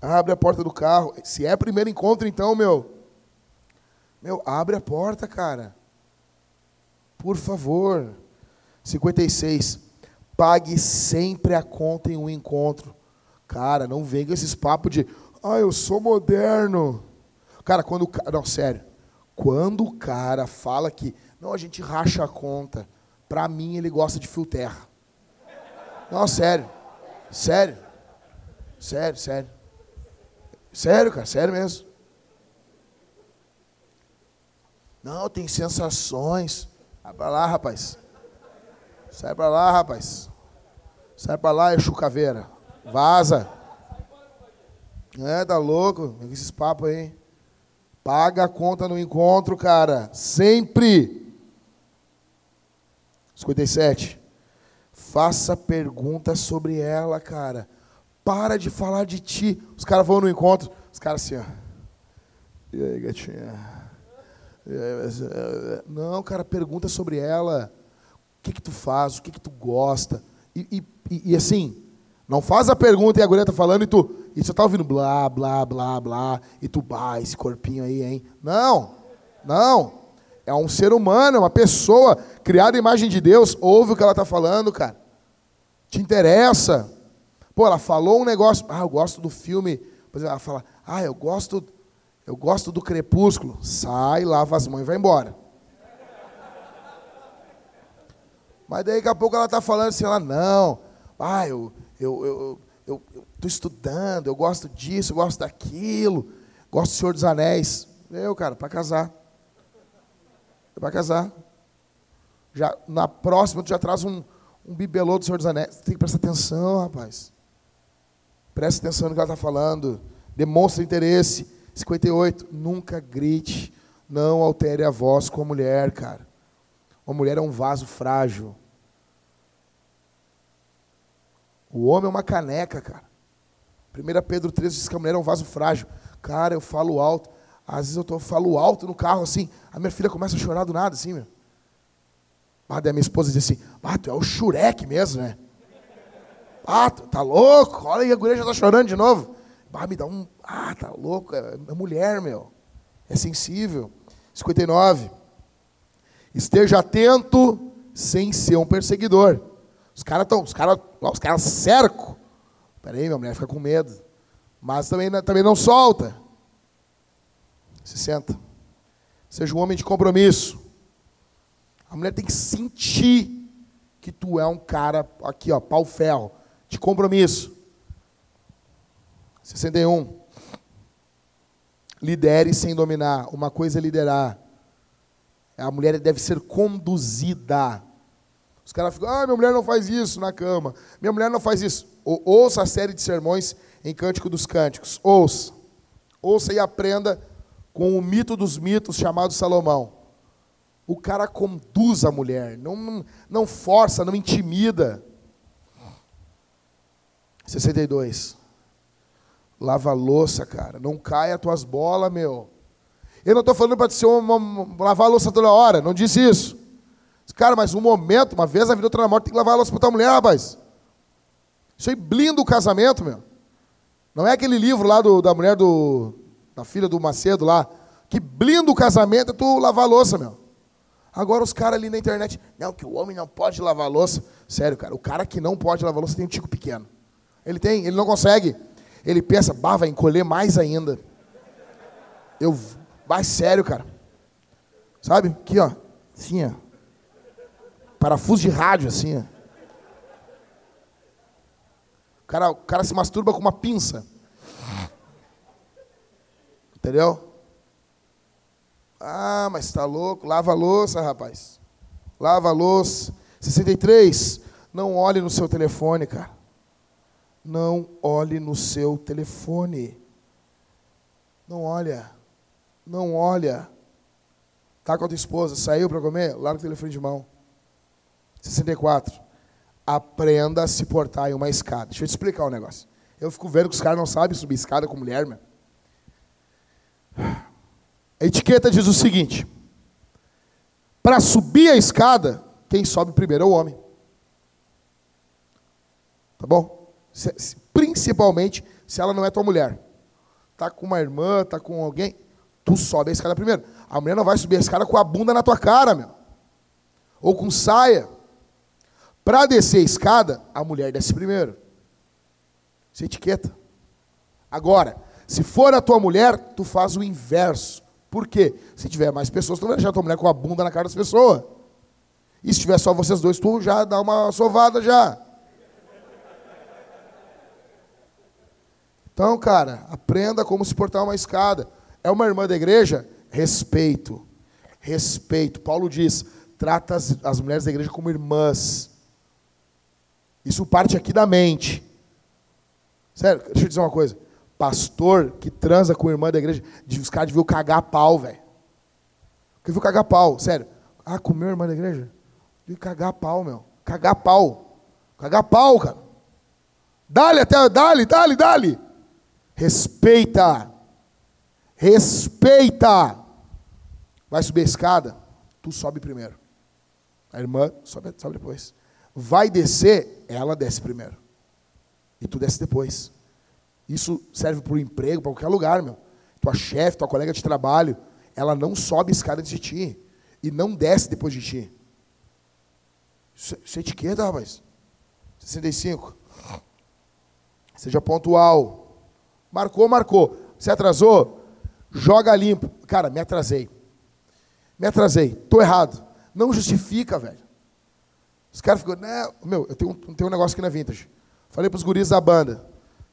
[SPEAKER 1] Abre a porta do carro. Se é primeiro encontro, então, meu. Meu, abre a porta, cara. Por favor. 56. Pague sempre a conta em um encontro. Cara, não venha esses papos de, ah, eu sou moderno. Cara, quando o cara. Não, sério. Quando o cara fala que, não, a gente racha a conta, pra mim ele gosta de fio terra. Não, sério. Sério. Sério, sério. Sério, cara, sério mesmo. Não, tem sensações. Sai pra lá, rapaz. Sai pra lá, rapaz. Sai pra lá, Exu Caveira. Vaza. É, tá louco? Esses papos aí. Paga a conta no encontro, cara. Sempre. 57. Faça perguntas sobre ela, cara. Para de falar de ti. Os caras vão no encontro, os caras assim, ó. E aí, gatinha? E aí, não, cara, pergunta sobre ela. O que que tu faz? O que que tu gosta? E, e, e assim, não faz a pergunta e a guria tá falando e tu, e você tá ouvindo blá, blá, blá, blá, e tu, bah, esse corpinho aí, hein? Não, não. É um ser humano, é uma pessoa criada à imagem de Deus. Ouve o que ela está falando, cara. Te interessa. Pô, ela falou um negócio. Ah, eu gosto do filme. Por exemplo, ela fala, ah, eu gosto, eu gosto do crepúsculo. Sai, lava as mãos e vai embora. Mas daí daqui a pouco ela está falando assim, ela, não, ah, eu eu, eu, eu, estou estudando, eu gosto disso, eu gosto daquilo, gosto do Senhor dos Anéis. Eu, cara, para casar. É para casar. Já, na próxima, tu já traz um, um bibelô do Senhor dos Anéis. Tem que prestar atenção, rapaz. Presta atenção no que ela está falando. Demonstra interesse. 58. Nunca grite. Não altere a voz com a mulher, cara. Uma mulher é um vaso frágil. O homem é uma caneca, cara. 1 Pedro 13 diz que a mulher é um vaso frágil. Cara, eu falo alto. Às vezes eu tô, falo alto no carro assim, a minha filha começa a chorar do nada, assim, meu. Ah, daí a minha esposa diz assim, ah, tu é o Shurek mesmo, né? Ah, tu tá louco? Olha aí, a guria já tá chorando de novo. Ah, me dá um... Ah, tá louco, é, é mulher, meu. É sensível. 59. Esteja atento sem ser um perseguidor. Os caras estão, os caras, os caras cercam. Peraí, minha mulher fica com medo. Mas também, também não solta. 60. Seja um homem de compromisso. A mulher tem que sentir que tu é um cara, aqui, ó, pau ferro, de compromisso. 61. Lidere sem dominar. Uma coisa é liderar. A mulher deve ser conduzida. Os caras ficam, ah, minha mulher não faz isso na cama. Minha mulher não faz isso. Ou, ouça a série de sermões em Cântico dos Cânticos. Ouça. Ouça e aprenda com o mito dos mitos chamado Salomão. O cara conduz a mulher, não, não força, não intimida. 62. Lava a louça, cara. Não caia as tuas bolas, meu. Eu não estou falando para ser uma, uma, lavar a louça toda hora, não disse isso. Cara, mas um momento, uma vez na vida, outra na morte, tem que lavar a louça para tua mulher, rapaz. Isso aí blinda o casamento, meu. Não é aquele livro lá do, da mulher do. da filha do Macedo lá, que blinda o casamento é tu lavar a louça, meu. Agora os caras ali na internet, não, que o homem não pode lavar a louça. Sério, cara, o cara que não pode lavar a louça tem um tico pequeno. Ele tem, ele não consegue. Ele pensa, bah, vai encolher mais ainda. Eu, vai sério, cara. Sabe? Aqui, ó. Assim, ó. Parafuso de rádio, assim. O cara, o cara se masturba com uma pinça. Entendeu? Ah, mas está louco. Lava a louça, rapaz. Lava a louça. 63. Não olhe no seu telefone, cara. Não olhe no seu telefone. Não olha. Não olha. Tá com a tua esposa, saiu para comer? Larga o telefone de mão. 64. Aprenda a se portar em uma escada. Deixa eu te explicar um negócio. Eu fico vendo que os caras não sabem subir escada com mulher, meu. A etiqueta diz o seguinte: para subir a escada, quem sobe primeiro é o homem. Tá bom? Principalmente se ela não é tua mulher. Tá com uma irmã, tá com alguém, tu sobe a escada primeiro. A mulher não vai subir a escada com a bunda na tua cara, meu. Ou com saia. Para descer a escada, a mulher desce primeiro. Isso é etiqueta. Agora, se for a tua mulher, tu faz o inverso. Por quê? Se tiver mais pessoas, tu vai deixar tua mulher com a bunda na cara das pessoas. E se tiver só vocês dois, tu já dá uma sovada já. Então, cara, aprenda como se portar uma escada. É uma irmã da igreja? Respeito. Respeito. Paulo diz: trata as, as mulheres da igreja como irmãs. Isso parte aqui da mente. Sério, deixa eu dizer uma coisa. Pastor que transa com irmã da igreja, os caras deviam cagar pau, velho. Que viu cagar pau, sério. Ah, comeu irmã da igreja? Devia cagar pau, meu. Cagar pau. Cagar pau, cara. Dale até, dale, dale, dale. Respeita. Respeita. Vai subir a escada, tu sobe primeiro. A irmã sobe, sobe depois. Vai descer, ela desce primeiro. E tu desce depois. Isso serve para o emprego, para qualquer lugar, meu. Tua chefe, tua colega de trabalho, ela não sobe escada de ti. E não desce depois de ti. Isso, isso é etiqueta, rapaz. 65. Seja pontual. Marcou, marcou. Se atrasou, joga limpo. Cara, me atrasei. Me atrasei. Estou errado. Não justifica, velho. Os caras ficam, né? Meu, eu tenho, tenho um negócio aqui na Vintage. Falei para os guris da banda.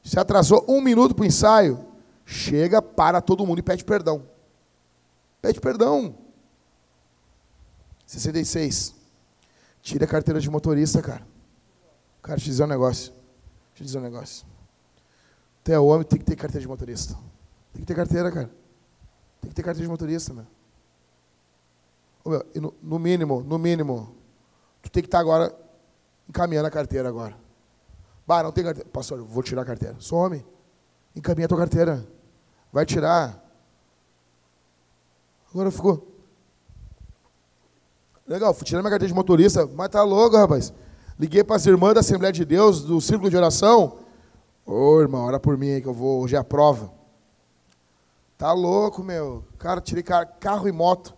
[SPEAKER 1] Se atrasou um minuto para o ensaio, chega, para todo mundo e pede perdão. Pede perdão. 66. Tira a carteira de motorista, cara. Cara, te dizer um negócio. Deixa eu dizer um negócio. Tu é homem, tem que ter carteira de motorista. Tem que ter carteira, cara. Tem que ter carteira de motorista, meu. Ô, meu no, no mínimo, no mínimo, tu tem que estar agora encaminhando a carteira agora. Bah, não tem carteira. Pastor, vou tirar a carteira. Sou homem. Encaminha a tua carteira. Vai tirar. Agora ficou. Legal, fui tirar minha carteira de motorista, mas tá louco, rapaz. Liguei para as irmãs da Assembleia de Deus, do Círculo de Oração. Ô, oh, irmão, ora por mim aí que eu vou, hoje é a prova. Tá louco, meu. Cara, tirei carro e moto.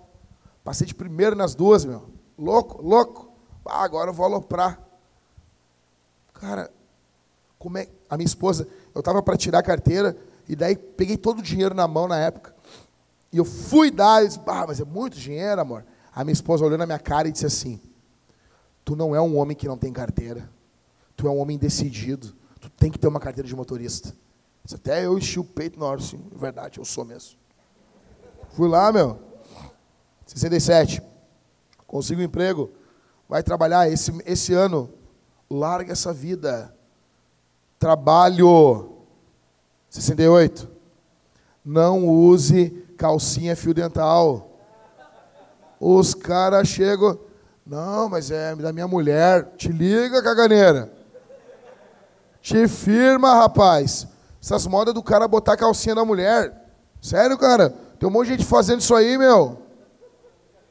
[SPEAKER 1] Passei de primeiro nas duas, meu. Louco, louco. Ah, agora eu vou aloprar. Cara, como é. A minha esposa, eu estava para tirar a carteira, e daí peguei todo o dinheiro na mão na época. E eu fui dar, e disse, ah, mas é muito dinheiro, amor. A minha esposa olhou na minha cara e disse assim: Tu não é um homem que não tem carteira. Tu é um homem decidido. Tu tem que ter uma carteira de motorista. Até eu enchi o peito na hora, assim, verdade, eu sou mesmo. Fui lá, meu. 67. Consigo um emprego. Vai trabalhar esse, esse ano. Larga essa vida. Trabalho. 68. Não use calcinha fio dental. Os caras chegam. Não, mas é da minha mulher. Te liga, caganeira. Te firma, rapaz. Essas modas do cara botar calcinha na mulher. Sério, cara? Tem um monte de gente fazendo isso aí, meu.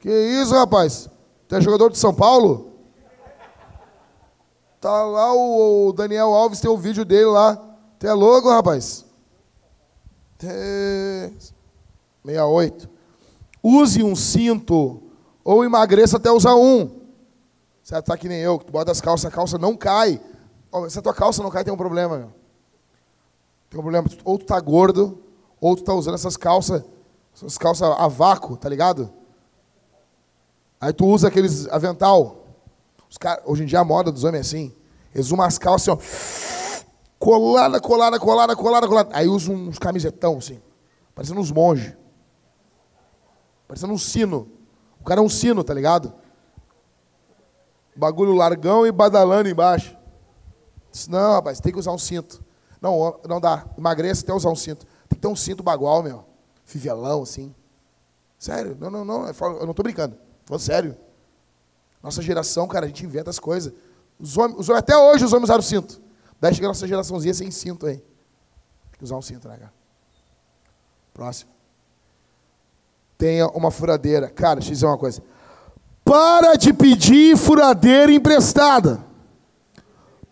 [SPEAKER 1] Que isso, rapaz? Tu é jogador de São Paulo? Tá lá o, Daniel Alves, tem o um vídeo dele lá. Tu é louco, rapaz? 68. Use um cinto ou emagreça até usar um. Você tá que nem eu, que tu bota as calças, a calça não cai. Se a tua calça não cai, tem um problema, meu. Tem um problema. Ou tu tá gordo, ou tu tá usando essas calças, essas calças a vácuo, tá ligado? Aí tu usa aqueles avental. Cara, hoje em dia a moda dos homens é assim. Eles umas calças assim, ó. Colada, colada, colada, colada, colada. Aí usam uns camisetão assim. Parecendo uns monges. Parecendo um sino. O cara é um sino, tá ligado? Bagulho largão e badalando embaixo. Disse, não, rapaz, tem que usar um cinto. Não, não dá. Emagreça até usar um cinto. Tem que ter um cinto bagual, meu. Fivelão, assim. Sério, não, não, não. Eu não estou brincando. Falando sério. Nossa geração, cara, a gente inventa as coisas. Os homens, os, até hoje os homens usaram cinto. Daí chega a nossa geraçãozinha sem cinto aí. Tem que usar um cinto, né, cara? Próximo. Tenha uma furadeira. Cara, deixa eu dizer uma coisa. Para de pedir furadeira emprestada.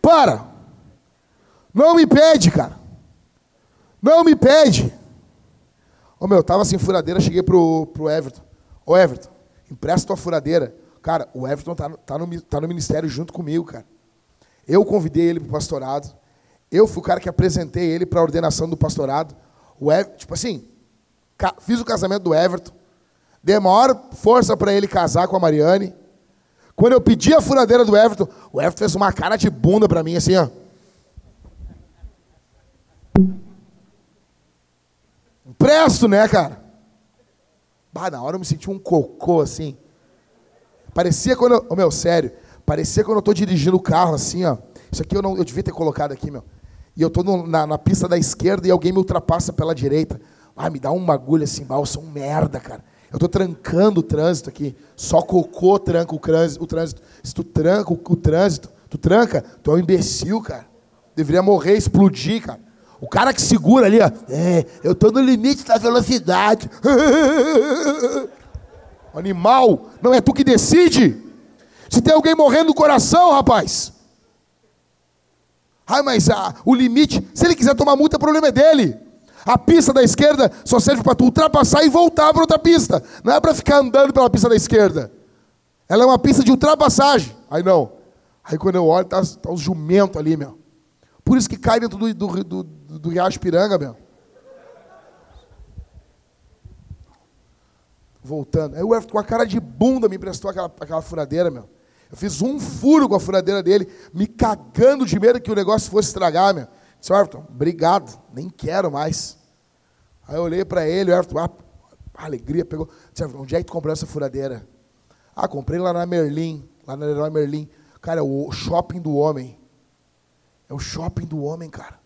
[SPEAKER 1] Para. Não me pede, cara. Não me pede. Ô meu, eu tava sem furadeira, cheguei pro, pro Everton. Ô Everton, empresta tua furadeira. Cara, o Everton tá, tá, no, tá no ministério junto comigo, cara. Eu convidei ele pro pastorado. Eu fui o cara que apresentei ele para a ordenação do pastorado. O Everton, tipo assim, fiz o casamento do Everton. Dei maior força para ele casar com a Mariane. Quando eu pedi a furadeira do Everton, o Everton fez uma cara de bunda para mim, assim, ó. Presto, né, cara? Bah, na hora eu me senti um cocô, assim. Parecia quando eu... Oh, meu, sério. Parecia quando eu tô dirigindo o carro, assim, ó. Isso aqui eu, não, eu devia ter colocado aqui, meu. E eu no, na, na, pista da esquerda e alguém me ultrapassa pela direita. Ah, me dá um bagulho assim, bah, eu sou um merda, cara. Eu estou trancando o trânsito aqui. Só cocô tranca o trânsito. O trânsito. Se tu tranca o, o trânsito, tu tranca, tu é um imbecil, cara. Deveria morrer, explodir, cara. O cara que segura ali, ó. É, eu estou no limite da velocidade. Animal, não é tu que decide. Se tem alguém morrendo no coração, rapaz. Ai, mas ah, o limite, se ele quiser tomar multa, o problema é dele. A pista da esquerda só serve para tu ultrapassar e voltar para outra pista. Não é para ficar andando pela pista da esquerda. Ela é uma pista de ultrapassagem. Aí não. Aí quando eu olho, tá, tá os jumentos ali, meu. Por isso que cai dentro do, do, do, do Riacho Piranga, meu. Voltando. Aí o Everton, com a cara de bunda, me emprestou aquela, aquela furadeira, meu. Eu fiz um furo com a furadeira dele, me cagando de medo que o negócio fosse estragar, meu. Disse, Everton, obrigado, nem quero mais. Aí eu olhei para ele, o Everton, ah, alegria, pegou. Disse, onde é que tu comprou essa furadeira? Ah, comprei lá na Merlin, lá na Leroy Merlin. Cara, é o shopping do homem. É o shopping do homem, cara.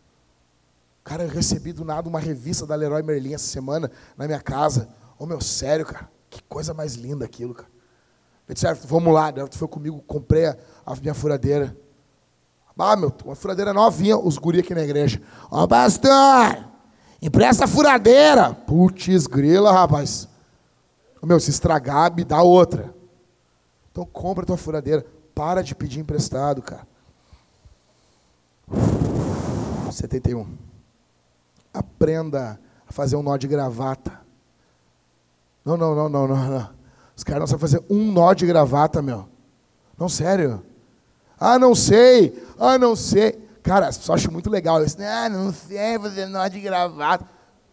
[SPEAKER 1] Cara, eu recebi do nada uma revista da Leroy Merlin essa semana na minha casa. Ô, oh, meu, sério, cara. Que coisa mais linda aquilo, cara. Eu disse, vamos lá. Tu foi comigo, comprei a, a minha furadeira. Ah, meu, uma furadeira novinha, os guri aqui na igreja. Ó, oh, pastor, Empresta a furadeira. Putz, grila, rapaz. Meu, se estragar, me dá outra. Então compra a tua furadeira. Para de pedir emprestado, cara. 71. Aprenda a fazer um nó de gravata. Não, não, não, não, não, não. Os caras não sabem fazer um nó de gravata, meu. Não, sério. Ah, não sei. Ah, não sei. Cara, as pessoas acham muito legal. Eu disse, ah, não sei fazer nó de gravata.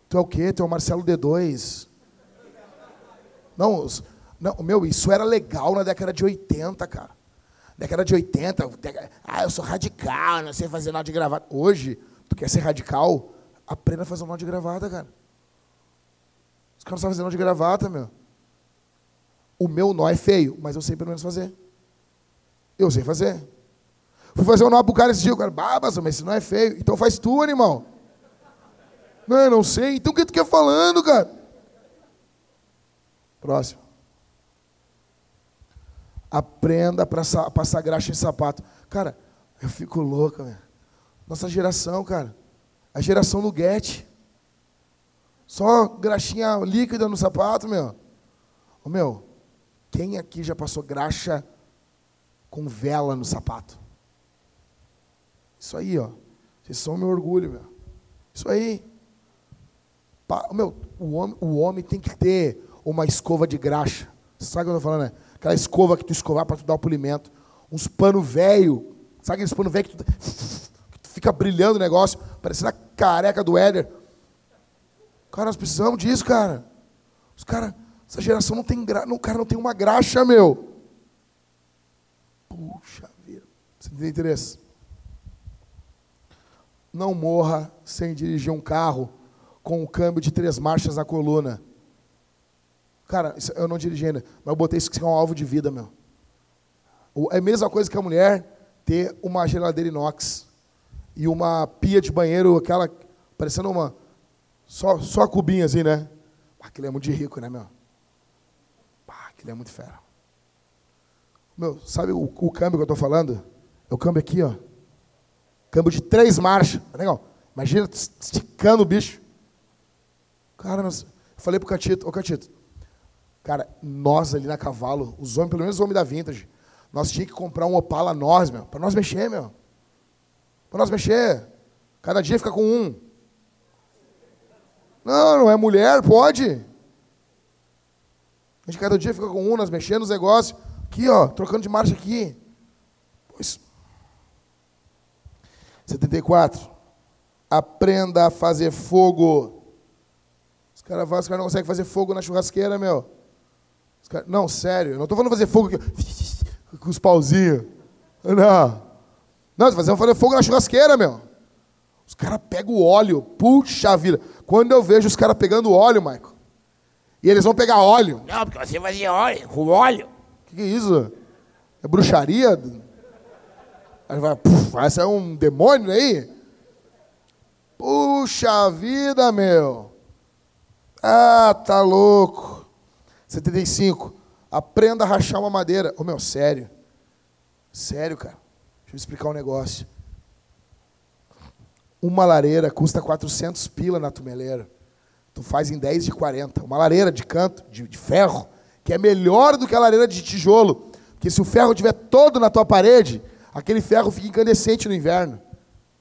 [SPEAKER 1] Tu é o quê? Tu é o Marcelo D2. Não, não, meu, isso era legal na década de 80, cara. Década de 80, ah, eu sou radical, não sei fazer nó de gravata. Hoje, tu quer ser radical? Aprenda a fazer um nó de gravata, cara. Os caras não sabem fazer nó de gravata, meu. O meu nó é feio, mas eu sei pelo menos fazer. Eu sei fazer. Fui fazer um nó pro cara esse dia, o cara, ah, mas esse não é feio. Então faz tu, animal. Não, não sei. Então o que tu quer falando, cara? Próximo. Aprenda a passar graxa em sapato. Cara, eu fico louco, velho. Nossa geração, cara. A geração do Get. Só graxinha líquida no sapato, meu. Ô, meu, quem aqui já passou graxa com vela no sapato? Isso aí, ó. Vocês são meu orgulho, meu. Isso aí. Pa, meu, o homem, o homem tem que ter uma escova de graxa. Sabe o que eu estou falando, né? Aquela escova que tu escovar para tu dar o polimento. Uns pano velho. Sabe aqueles pano velho que tu, que tu fica brilhando o negócio, parecendo a careca do Éder. Cara, nós precisamos disso, cara. Os cara, essa geração não tem gra... não, cara não tem uma graxa, meu. Puxa vida. Você tem interesse? Não morra sem dirigir um carro com o um câmbio de três marchas na coluna. Cara, eu não dirigi ainda, mas eu botei isso que é um alvo de vida, meu. É a mesma coisa que a mulher ter uma geladeira inox e uma pia de banheiro, aquela parecendo uma só, só cubinha assim, né? Aquilo é muito de rico, né, meu? Aquilo é muito fera. Meu, sabe o, o câmbio que eu estou falando? É o câmbio aqui, ó. Câmbio de três marchas. Tá legal. Imagina esticando o bicho. Cara, nós, eu falei pro Catito, ô Catito, cara, nós ali na cavalo, os homens, pelo menos os homens da vintage, nós tínhamos que comprar um Opala nós, meu, para nós mexer, meu. Para nós mexer. Cada dia fica com um. Não, não é mulher, pode. A gente cada dia fica com unas, mexendo nos negócios. Aqui, ó, trocando de marcha aqui. Pois. 74. Aprenda a fazer fogo. Os caras cara não conseguem fazer fogo na churrasqueira, meu. Cara, não, sério, não estou falando fazer fogo aqui, com os pauzinhos. Não. Não, você vai fazer fogo na churrasqueira, meu. Os caras pegam o óleo, puxa vida. Quando eu vejo os caras pegando óleo, Michael, e eles vão pegar óleo.
[SPEAKER 2] Não, porque você fazia óleo, com óleo.
[SPEAKER 1] O que, que, é isso? É bruxaria? Aí vai, puf, esse é um demônio aí? Puxa vida, meu. Ah, tá louco. 75. Aprenda a rachar uma madeira. Ô, meu, sério. Sério, cara. Deixa eu explicar um negócio. Uma lareira custa 400 pila na tumeleira. Tu faz em 10 de 40. Uma lareira de canto, de, de ferro, que é melhor do que a lareira de tijolo. Porque se o ferro estiver todo na tua parede, aquele ferro fica incandescente no inverno.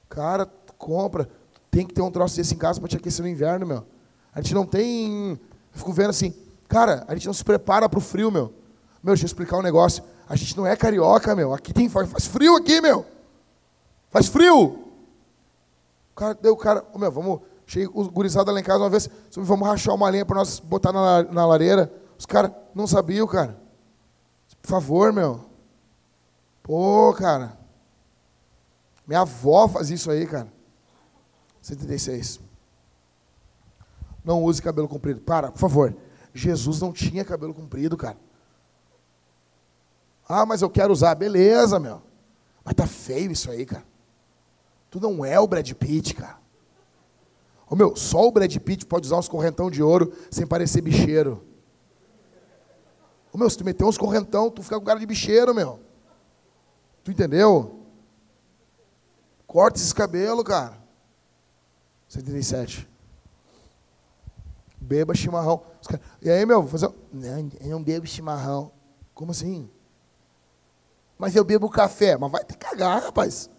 [SPEAKER 1] Cara, tu compra. Tem que ter um troço desse em casa para te aquecer no inverno, meu. A gente não tem. Eu fico vendo assim, cara, a gente não se prepara para o frio, meu. Meu, deixa eu explicar um negócio. A gente não é carioca, meu. Aqui tem. Faz frio aqui, meu. Faz frio cara, deu o cara, oh, meu, vamos, cheguei os gurizada lá em casa uma vez, vamos rachar uma lenha para nós botar na, na lareira. Os caras não sabiam, cara. Por favor, meu. Pô, cara. Minha avó faz isso aí, cara. 76. Não use cabelo comprido. Para, por favor. Jesus não tinha cabelo comprido, cara. Ah, mas eu quero usar. Beleza, meu. Mas tá feio isso aí, cara. Tu não é o Brad Pitt, cara. Ô meu, só o Brad Pitt pode usar uns correntão de ouro sem parecer bicheiro. Ô meu, se tu meter uns correntão, tu fica com cara de bicheiro, meu. Tu entendeu? Corta esses cabelos, cara. 137. Beba chimarrão. E aí, meu, vou fazer. Não, eu não bebo chimarrão. Como assim? Mas eu bebo café. Mas vai ter que cagar, rapaz.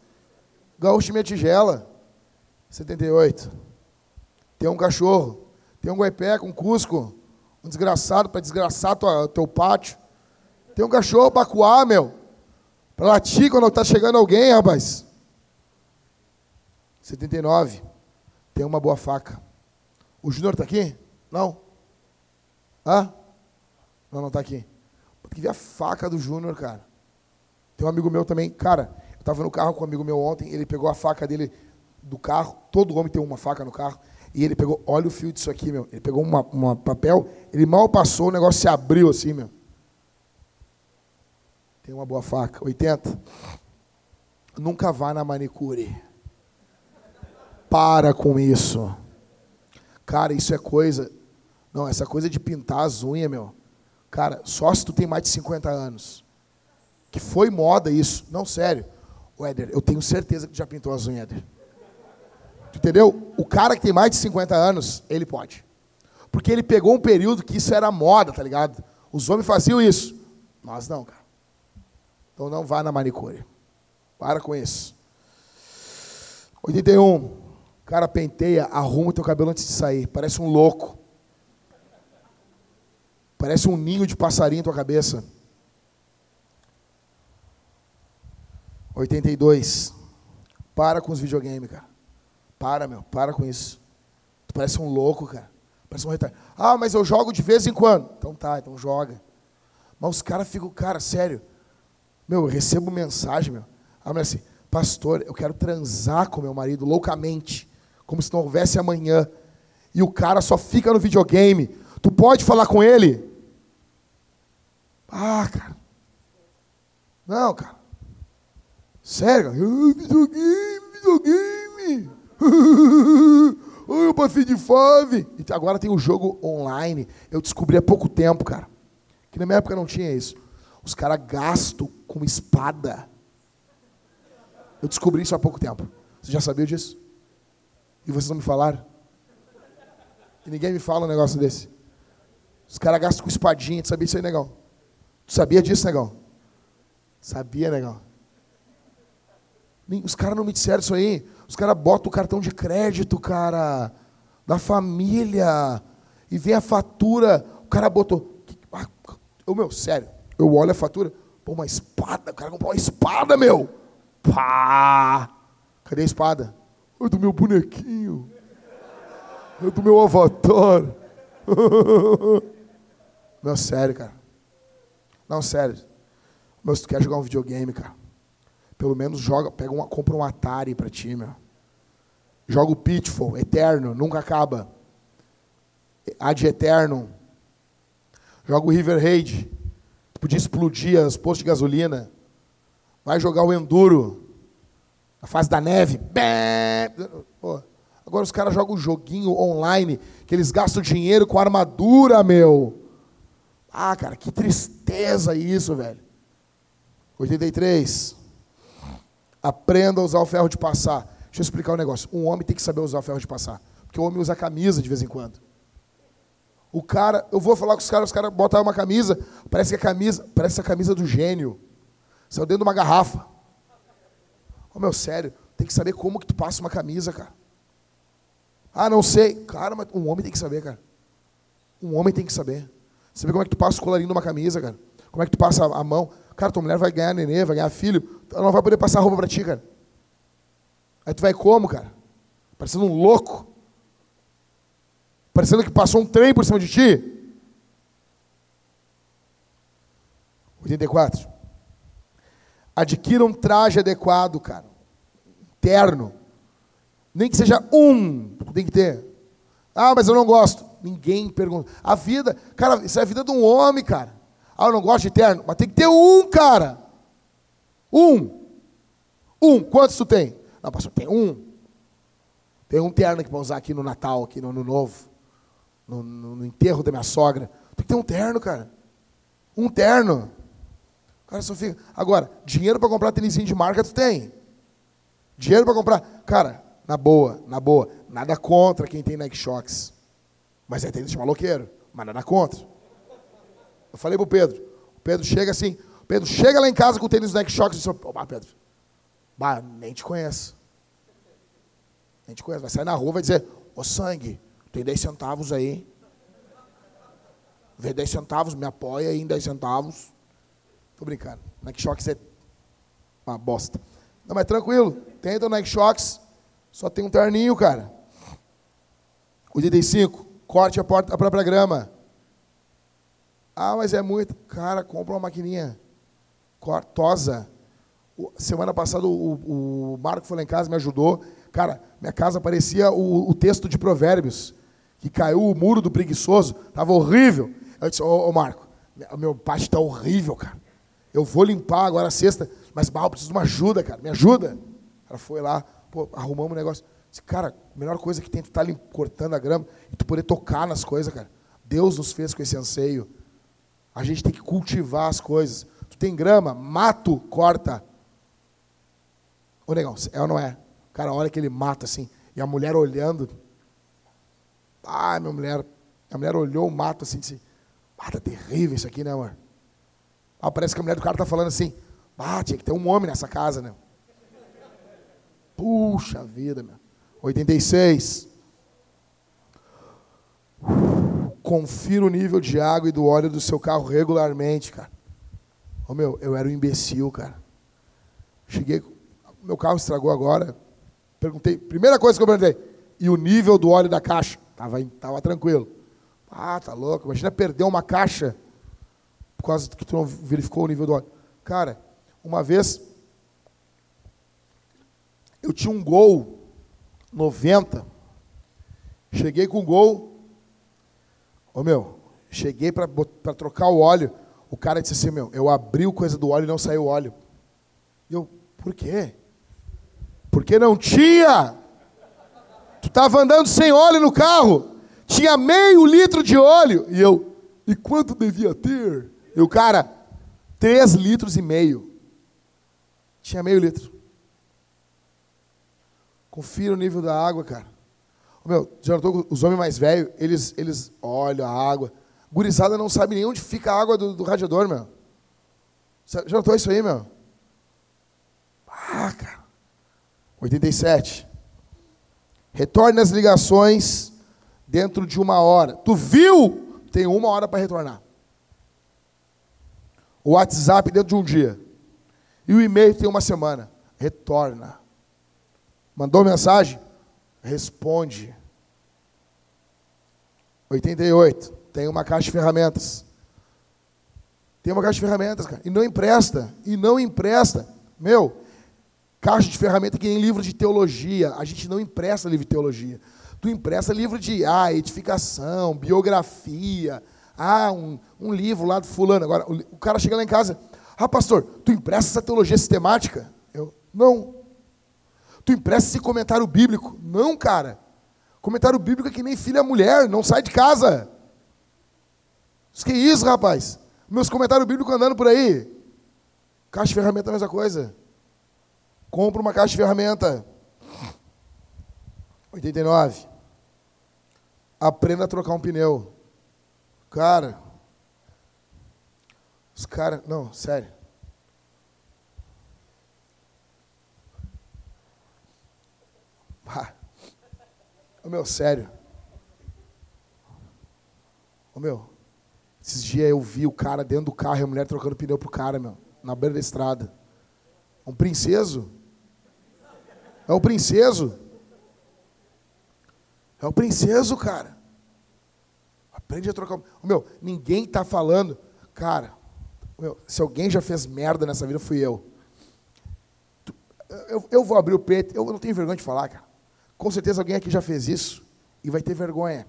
[SPEAKER 1] Gaúcho minha tigela. 78. Tem um cachorro. Tem um guaipé com cusco. Um desgraçado para desgraçar tua, teu pátio. Tem um cachorro para coar, meu. Para latir quando está chegando alguém, rapaz. 79. Tem uma boa faca. O Júnior está aqui? Não? Hã? Não, não está aqui. Tem que ver a faca do Júnior, cara. Tem um amigo meu também. Cara, eu estava no carro com um amigo meu ontem, ele pegou a faca dele do carro, todo homem tem uma faca no carro, e ele pegou, olha o fio disso aqui, meu. Ele pegou uma, uma papel, ele mal passou, o negócio se abriu assim, meu. Tem uma boa faca. 80. Nunca vá na manicure. Para com isso. Cara, isso é coisa. Não, essa coisa de pintar as unhas, meu. Cara, só se tu tem mais de 50 anos. Que foi moda isso. Não, sério. O Éder, eu tenho certeza que tu já pintou as unhas, Éder. Tu entendeu? O cara que tem mais de 50 anos, ele pode. Porque ele pegou um período que isso era moda, tá ligado? Os homens faziam isso. Nós não, cara. Então não vá na manicure. Para com isso. 81. Cara, penteia, arruma o teu cabelo antes de sair. Parece um louco. Parece um ninho de passarinho em tua cabeça. 82. Para com os videogames, cara. Para, meu. Para com isso. Tu parece um louco, cara. Parece um retardo. Ah, mas eu jogo de vez em quando. Então tá, então joga. Mas os caras ficam, cara, sério. Meu, eu recebo mensagem, meu. A mulher assim, pastor, eu quero transar com meu marido loucamente, como se não houvesse amanhã. E o cara só fica no videogame. Tu pode falar com ele? Ah, cara. Não, cara. Sério, videogame, videogame. Eu passei de fome. E agora tem o jogo online. Eu descobri há pouco tempo, cara. Que na minha época não tinha isso. Os caras gastam com espada. Eu descobri isso há pouco tempo. Você já sabia disso? E vocês não me falaram? E ninguém me fala um negócio desse. Os caras gastam com espadinha. Tu sabia disso aí, negão? Tu sabia disso, negão? Sabia, negão? Os caras não me disseram isso aí. Os caras botam o cartão de crédito, cara, da família. E vem a fatura. O cara botou. Ô, meu, sério. Eu olho a fatura. Pô, uma espada. O cara comprou uma espada, meu. Pá! Cadê a espada? É do meu bonequinho. É do meu avatar. Meu, sério, cara. Não, sério. Meu, se tu quer jogar um videogame, cara, pelo menos joga, pega uma, compra um Atari pra ti, meu. Joga o Pitfall, eterno, nunca acaba. Ad eterno. Joga o River Raid. Podia explodir as postos de gasolina. Vai jogar o Enduro. Na fase da neve. Agora os caras jogam um joguinho online que eles gastam dinheiro com armadura, meu. Ah, cara, que tristeza isso, velho. 83. Aprenda a usar o ferro de passar. Deixa eu explicar um negócio. Um homem tem que saber usar o ferro de passar. Porque o homem usa camisa de vez em quando. O cara, eu vou falar com os caras, os caras botam uma camisa, parece que a camisa, parece a camisa do gênio. Saiu dentro de uma garrafa. Ô oh, meu, sério, tem que saber como que tu passa uma camisa, cara. Ah, não sei. Cara, mas um homem tem que saber, cara. Um homem tem que saber. Saber como é que tu passa o colarinho numa camisa, cara. Como é que tu passa a mão. Cara, tua mulher vai ganhar nenê, vai ganhar filho. Ela não vai poder passar roupa pra ti, cara. Aí tu vai como, cara? Parecendo um louco. Parecendo que passou um trem por cima de ti. 84. Adquira um traje adequado, cara. Terno. Nem que seja um, tem que ter. Ah, mas eu não gosto. Ninguém pergunta. A vida, cara, isso é a vida de um homem, cara. Ah, eu não gosto de terno. Mas tem que ter um, cara. Um. Um. Quantos tu tem? Não, pastor, tem um. Tem um terno que para usar aqui no Natal, aqui no Ano Novo. No, no, no enterro da minha sogra. Tem que ter um terno, cara. Um terno. Cara, só fica. Agora, dinheiro para comprar tênisinho de marca tu tem. Dinheiro para comprar. Cara, na boa, na boa. Nada contra quem tem Nike Shox. Mas é tênis de maloqueiro. Mas nada contra. Eu falei pro Pedro. O Pedro chega assim. Pedro chega lá em casa com o tênis Nike Shox e diz: Bah, Pedro. Bah, nem te conheço. Nem te conheço. Vai sair na rua e vai dizer: Ô sangue, tem 10 centavos aí. Vê 10 centavos, me apoia aí em 10 centavos. Tô brincando. Nike Shox é uma bosta. Não, mas tranquilo. Tenta o Nike Shox. Só tem um terninho, cara. 85. Corte a, porta, a própria grama. Ah, mas é muito. Cara, compra uma maquininha. Cortosa. Semana passada o, o Marco foi lá em casa, me ajudou. Cara, minha casa parecia o, o texto de Provérbios. Que caiu o muro do preguiçoso. Tava horrível. Eu disse, ô, ô Marco, meu pátio está horrível, cara. Eu vou limpar agora sexta, mas eu preciso de uma ajuda, cara. Me ajuda. Ela foi lá, pô, arrumamos um negócio. Disse, cara, a melhor coisa que tem é tu estar tá cortando a grama e tu poder tocar nas coisas, cara. Deus nos fez com esse anseio. A gente tem que cultivar as coisas. Tem grama, mato, corta. Ô negão, é ou não é? Cara, olha que ele mata assim. E a mulher olhando. Ah, minha mulher A mulher olhou o mato assim disse: Ah, tá terrível isso aqui, né, amor? Ah, parece que a mulher do cara tá falando assim: Ah, tinha que ter um homem nessa casa, né? Puxa vida, meu. 86. Confira o nível de água e do óleo do seu carro regularmente, cara. Ô meu, eu era um imbecil, cara. Cheguei, meu carro estragou agora. Perguntei, primeira coisa que eu perguntei, e o nível do óleo da caixa? Tava, tava tranquilo. Ah, tá louco. Imagina perder uma caixa por causa que tu não verificou o nível do óleo. Cara, uma vez eu tinha um gol 90. Cheguei com o gol. Ô meu, cheguei para trocar o óleo. O cara disse assim, meu, eu abri o coisa do óleo e não saiu óleo. E eu, por quê? Porque não tinha. Tu estava andando sem óleo no carro. Tinha meio litro de óleo. E eu, e quanto devia ter? E o cara, três litros e meio. Tinha meio litro. Confira o nível da água, cara. Meu, já notou os homens mais velhos, eles, eles olham a água. Gurizada não sabe nem onde fica a água do, do radiador, meu. Já notou isso aí, meu? Ah, cara. 87. Retorne as ligações dentro de uma hora. Tu viu? Tem uma hora para retornar. O WhatsApp dentro de um dia. E o e-mail tem uma semana. Retorna. Mandou mensagem? Responde. 88. Tem uma caixa de ferramentas. Tem uma caixa de ferramentas, cara. E não empresta. E não empresta. Meu, caixa de ferramenta que nem livro de teologia. A gente não empresta livro de teologia. Tu empresta livro de ah, edificação, biografia. Ah, um, um livro lá do fulano. Agora, o, o cara chega lá em casa. Ah, pastor, tu empresta essa teologia sistemática? Eu, não. Tu empresta esse comentário bíblico? Não, cara. Comentário bíblico é que nem filha mulher, não sai de casa. Isso que isso, rapaz? Meus comentários bíblicos andando por aí. Caixa de ferramenta é a mesma coisa. Compra uma caixa de ferramenta. 89. Aprenda a trocar um pneu. Cara. Os caras. Não, sério. Ô meu, sério. Ô meu, esses dias eu vi o cara dentro do carro e a mulher trocando pneu pro cara, meu, na beira da estrada. Um princeso. É o princeso. É o princeso, cara. Aprende a trocar. Meu, ninguém tá falando. Cara, meu, se alguém já fez merda nessa vida, fui eu. Eu, eu vou abrir o peito, eu não tenho vergonha de falar, cara. Com certeza alguém aqui já fez isso e vai ter vergonha.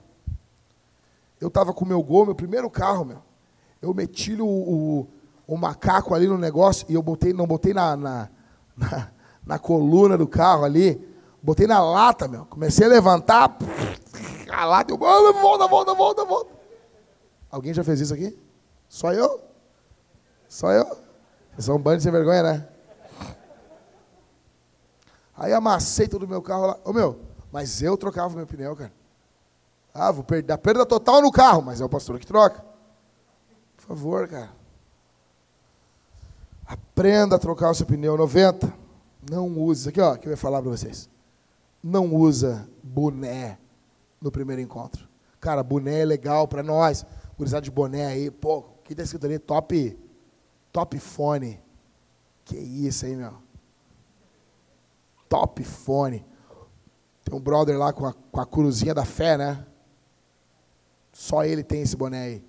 [SPEAKER 1] Eu estava com o meu gol, meu primeiro carro, meu. Eu meti o, o, o, macaco ali no negócio e eu botei, não botei na, na, na, na coluna do carro ali, botei na lata, meu. Comecei a levantar, a lata, eu, volta, volta, volta, volta. Alguém já fez isso aqui? Só eu? Só eu? Vocês são um bando sem vergonha, né? Aí amassei todo o meu carro lá. Ô meu, mas eu trocava meu pneu, cara. Ah, vou perder a perda total no carro, mas é o pastor que troca. Por favor, cara. Aprenda a trocar o seu pneu 90. Não use, aqui ó, que eu ia falar para vocês. Não usa boné no primeiro encontro. Cara, boné é legal para nós. Gurizada de boné aí, pô, que tá escrito ali? Top, top fone. Que isso aí, meu. Top fone. Tem um brother lá com a, com a cruzinha da fé, né? Só ele tem esse boné aí.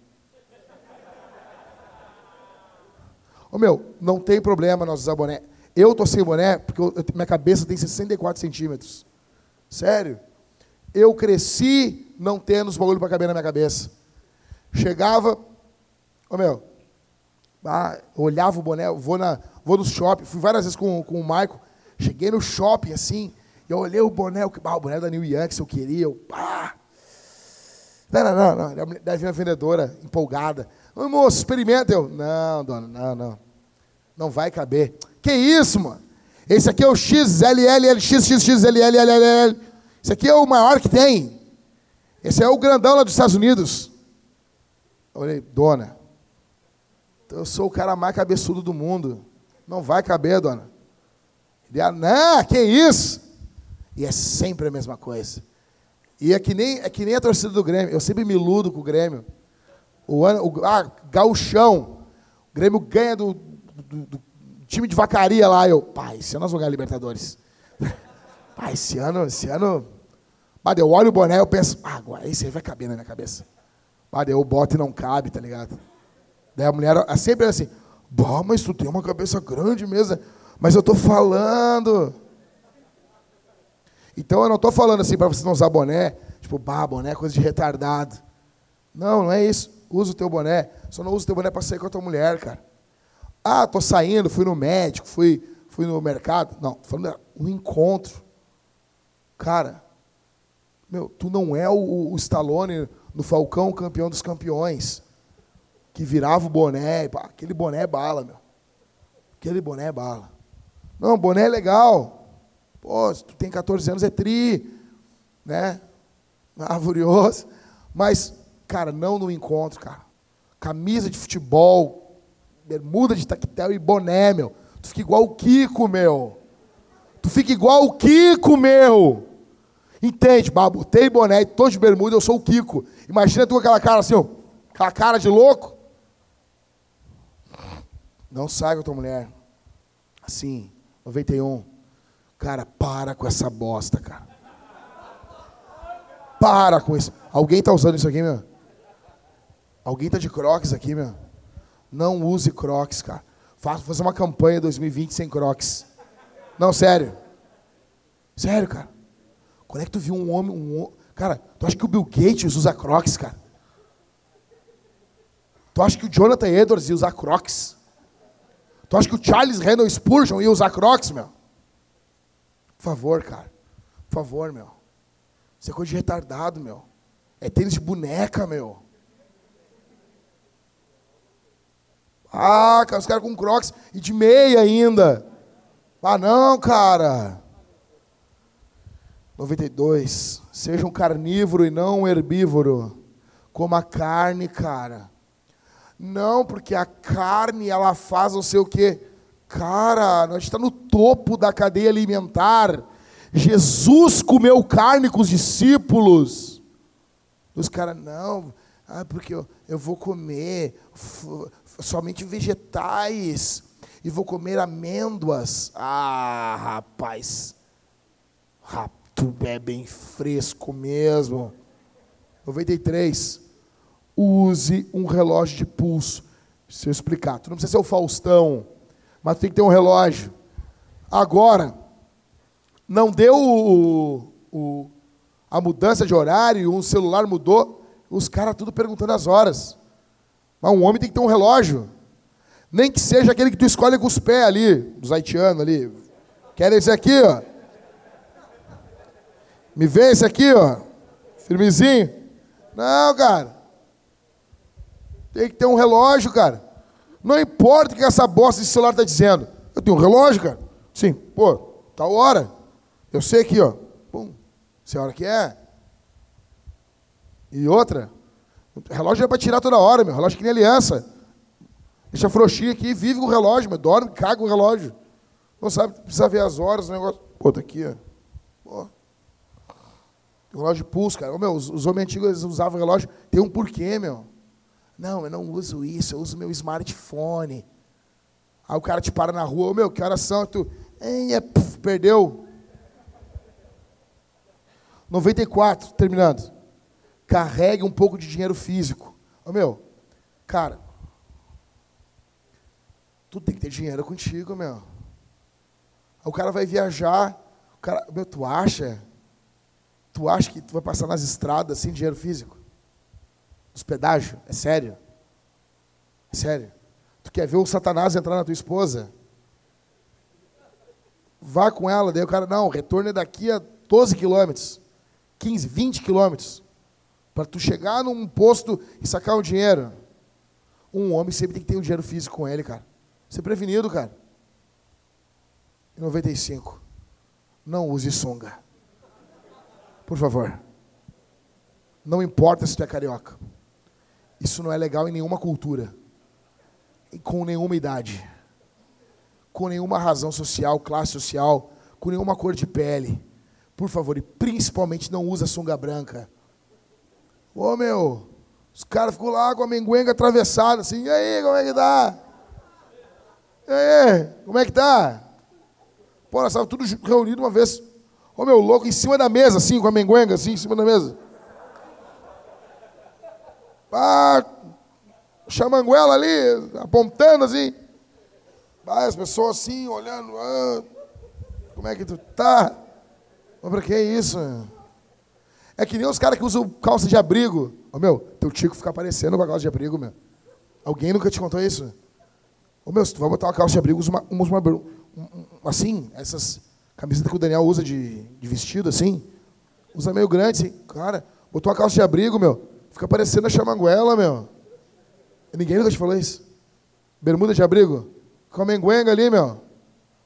[SPEAKER 1] Ô meu, não tem problema nós usar boné. Eu tô sem boné porque eu, minha cabeça tem 64 centímetros. Sério. Eu cresci não tendo os bagulho para caber na minha cabeça. Chegava, ô meu, ah, olhava o boné, vou, na, vou no shopping, fui várias vezes com, com o Maico, cheguei no shopping assim, eu olhei o boné, o, ah, o boné da New Yankees eu queria, eu, pá, não, não, não, não. Daí vem a vendedora, empolgada. Ô, moço, experimenta. Eu, não, dona, não, não. Não vai caber. Que isso, mano? Esse aqui é o XLL, XXXLL. Esse aqui é o maior que tem. Esse é o grandão lá dos Estados Unidos. Eu falei, dona, eu sou o cara mais cabeçudo do mundo. Não vai caber, dona. Ele, ah, não, que isso? E é sempre a mesma coisa. E é que nem, é que nem a torcida do Grêmio. Eu sempre me iludo com o Grêmio. O ano, o, ah, gauchão. O Grêmio ganha do, do, do time de vacaria lá. Eu, pai, esse ano nós vamos ganhar Libertadores. pai, esse ano, esse ano... Mas eu olho o boné eu penso, ah, agora esse aí vai caber na minha cabeça. Mas eu boto e não cabe, tá ligado? Daí a mulher é sempre assim, bah, mas tu tem uma cabeça grande mesmo. Mas eu estou falando. Então eu não estou falando assim para você não usar boné, tipo, bah, boné é coisa de retardado. Não, não é isso. Usa o teu boné. Só não usa o teu boné para sair com a tua mulher, cara. Ah, tô saindo, fui no médico, fui, fui no mercado. Não, tô falando um encontro. Cara, meu, tu não é o, o Stallone no Falcão, campeão dos campeões, que virava o boné. Pá, aquele boné é bala, meu. Aquele boné é bala. Não, boné é legal. Pô, se tu tem 14 anos é tri, né? Maravilhoso. Mas, cara, não no encontro, cara. Camisa de futebol, bermuda de tactel e boné, meu. Tu fica igual o Kiko, meu. Tu fica igual o Kiko, meu. Entende? Bah, botei boné tô de bermuda, eu sou o Kiko. Imagina tu com aquela cara assim, ó. Aquela cara de louco. Não sai com a tua mulher. Assim. 91. Cara, para com essa bosta, cara. Para com isso. Alguém está usando isso aqui, meu? Alguém está de crocs aqui, meu? Não use crocs, cara. Faça fazer uma campanha 2020 sem crocs. Não, sério. Sério, cara. Quando é que tu viu um homem, um Cara, tu acha que o Bill Gates usa crocs, cara? Tu acha que o Jonathan Edwards ia usar crocs? Tu acha que o Charles Randall Spurgeon ia usar crocs, meu? Por favor, cara. Por favor, meu. Isso é coisa de retardado, meu. É tênis de boneca, meu. Ah, cara, os caras com crocs e de meia ainda. Ah, não, cara. 92. Seja um carnívoro e não um herbívoro. Coma carne, cara. Não, porque a carne ela faz não sei o quê. Cara, gente está no topo da cadeia alimentar. Jesus comeu carne com os discípulos. Os caras, não, ah, porque eu, eu vou comer somente vegetais e vou comer amêndoas. Ah, rapaz, tu é bem fresco mesmo. 93 use um relógio de pulso. Se eu explicar, tu não precisa ser o Faustão, mas tem que ter um relógio. Agora, não deu o, o, a mudança de horário, um celular mudou, os caras tudo perguntando as horas. Mas um homem tem que ter um relógio. Nem que seja aquele que tu escolhe com os pés ali, dos haitianos ali. Quer esse aqui, ó? Me vê esse aqui, ó. Firmezinho? Não, cara. Tem que ter um relógio, cara. Não importa o que essa bosta de celular está dizendo. Eu tenho um relógio, cara. Sim, pô, tá hora. Eu sei aqui, ó. Pum. Sei a hora que é. E outra, relógio é para tirar toda hora, meu. Relógio é que nem aliança. Deixa frouxinho aqui, vive com o relógio, meu. Dorme, caga com o relógio. Não sabe, precisa ver as horas, o negócio. Pô, tá aqui, ó. Pô. Relógio de pulso, cara. Ô, meu, os, os homens antigos usavam relógio. Tem um porquê, meu. Não, eu não uso isso, eu uso meu smartphone. Aí o cara te para na rua, ô meu, que horas são? Tu, é, puf, perdeu. 94, terminando. Carregue um pouco de dinheiro físico. Ô meu, cara, tu tem que ter dinheiro contigo, meu. Aí o cara vai viajar, o cara, meu, tu acha? Tu acha que tu vai passar nas estradas sem dinheiro físico? Hospedagem? É sério? É sério? Tu quer ver o Satanás entrar na tua esposa? Vá com ela, daí o cara, não, o retorno é daqui a 12 quilômetros, 15, 20 quilômetros, para tu chegar num posto e sacar o dinheiro. Um homem sempre tem que ter um dinheiro físico com ele, cara. Ser prevenido, cara. 95. Não use sunga. Por favor. Não importa se tu é carioca. Isso não é legal em nenhuma cultura, com nenhuma idade, com nenhuma razão social, classe social, com nenhuma cor de pele. Por favor, e principalmente não usa sunga branca. Ô meu, os caras ficam lá com a menguenga atravessada, assim, e aí, como é que tá? E aí, como é que tá? Pô, nós estávamos tudo reunido uma vez. Ô meu louco, em cima da mesa, assim, com a menguenga, assim, em cima da mesa. Ah, chamanguela ali, apontando assim. Ah, as pessoas assim, olhando. Ah, como é que tu tá? Mas pra que isso? É que nem os caras que usam calça de abrigo. Ô meu, teu tico fica aparecendo com a calça de abrigo, meu. Alguém nunca te contou isso? Ô meu, se tu vai botar uma calça de abrigo, usa uma, usa uma, assim, essas camisetas que o Daniel usa de, de vestido, assim. Usa meio grande, assim. Cara, botou uma calça de abrigo, meu. Fica parecendo a chamanguela, meu. Ninguém nunca te falou isso. Bermuda de abrigo. Com a menguenga ali, meu.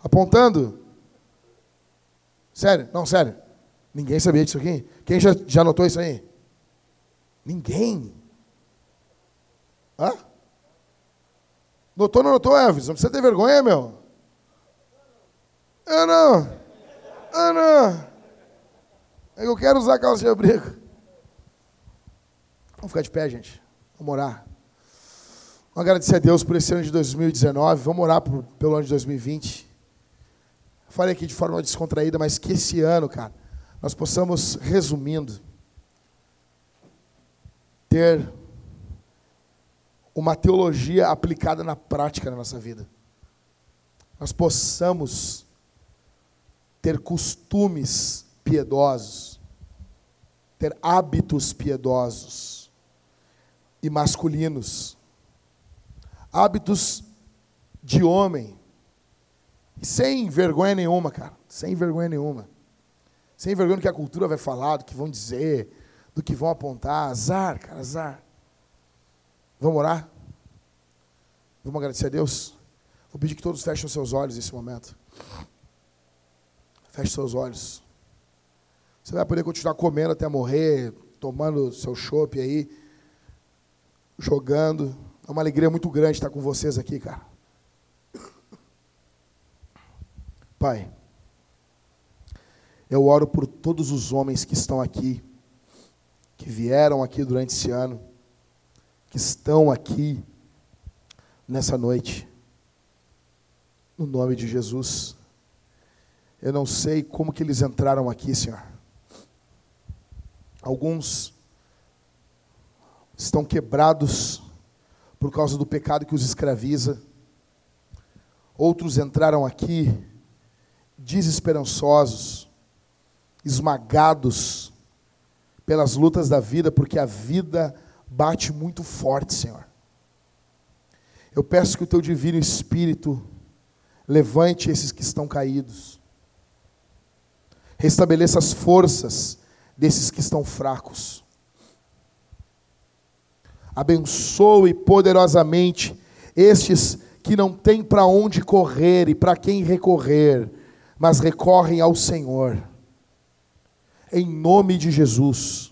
[SPEAKER 1] Apontando. Sério? Não, sério. Ninguém sabia disso aqui? Quem já, já notou isso aí? Ninguém. Hã? Notou ou não notou, Elvis? Não precisa ter vergonha, meu. Eu não. Eu não. Eu quero usar calça de abrigo. Vamos ficar de pé, gente. Vamos orar. Vamos agradecer a Deus por esse ano de 2019. Vamos orar por, pelo ano de 2020. Falei aqui de forma descontraída, mas que esse ano, cara, nós possamos, resumindo, ter uma teologia aplicada na prática na nossa vida. Nós possamos ter costumes piedosos, ter hábitos piedosos e masculinos. Hábitos de homem. Sem vergonha nenhuma, cara. Sem vergonha nenhuma. Sem vergonha do que a cultura vai falar, do que vão dizer, do que vão apontar. Azar, cara, azar. Vamos orar? Vamos agradecer a Deus? Vou pedir que todos fechem seus olhos nesse momento. Feche seus olhos. Você vai poder continuar comendo até morrer, tomando seu chopp aí jogando. É uma alegria muito grande estar com vocês aqui, cara. Pai, eu oro por todos os homens que estão aqui, que vieram aqui durante esse ano, que estão aqui nessa noite. No nome de Jesus. Eu não sei como que eles entraram aqui, Senhor. Alguns estão quebrados por causa do pecado que os escraviza. Outros entraram aqui desesperançosos, esmagados pelas lutas da vida, porque a vida bate muito forte, Senhor. Eu peço que o teu divino Espírito levante esses que estão caídos, restabeleça as forças desses que estão fracos abençoe poderosamente estes que não têm para onde correr e para quem recorrer, mas recorrem ao Senhor. Em nome de Jesus,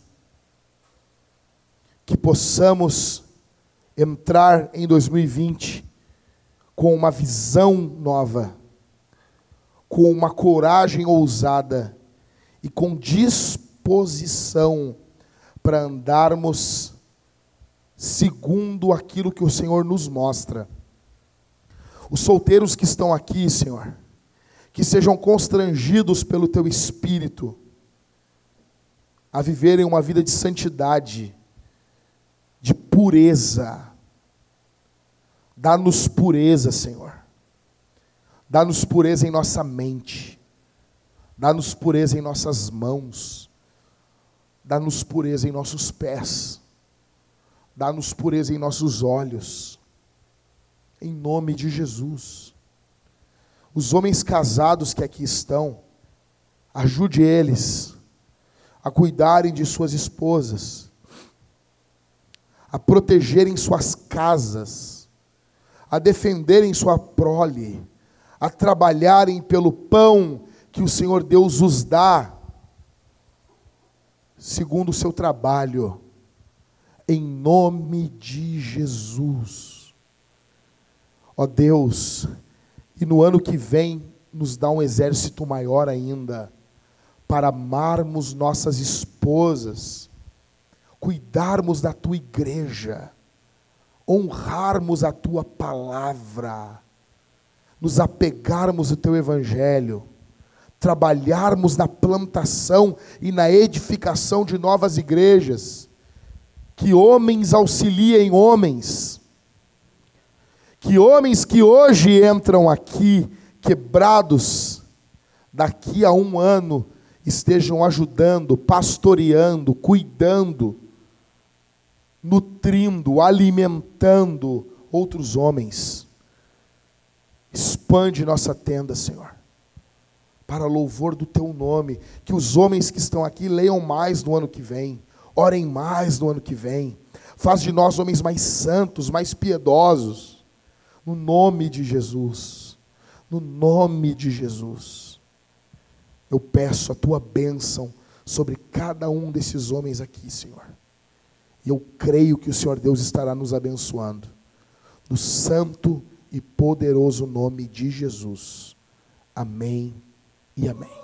[SPEAKER 1] que possamos entrar em 2020 com uma visão nova, com uma coragem ousada e com disposição para andarmos segundo aquilo que o Senhor nos mostra. Os solteiros que estão aqui, Senhor, que sejam constrangidos pelo teu espírito a viverem uma vida de santidade, de pureza. Dá-nos pureza, Senhor. Dá-nos pureza em nossa mente. Dá-nos pureza em nossas mãos. Dá-nos pureza em nossos pés Dá-nos pureza em nossos olhos. Em nome de Jesus. Os homens casados que aqui estão, ajude eles a cuidarem de suas esposas, a protegerem suas casas, a defenderem sua prole, a trabalharem pelo pão que o Senhor Deus os dá. segundo o seu trabalho, em nome de Jesus. Ó Deus, e no ano que vem nos dá um exército maior ainda, para amarmos nossas esposas, cuidarmos da tua igreja, honrarmos a tua palavra, nos apegarmos ao teu evangelho trabalharmos na plantação e na edificação de novas igrejas, que homens auxiliem homens, que homens que hoje entram aqui quebrados, daqui a um ano estejam ajudando, pastoreando, cuidando, nutrindo, alimentando outros homens. Expande nossa tenda, Senhor para louvor do teu nome. Que os homens que estão aqui leiam mais no ano que vem, orem mais no ano que vem. Faz de nós homens mais santos, mais piedosos. No nome de Jesus. No nome de Jesus. Eu peço a tua bênção sobre cada um desses homens aqui, Senhor. E eu creio que o Senhor Deus estará nos abençoando. No santo e poderoso nome de Jesus. Amém e amém.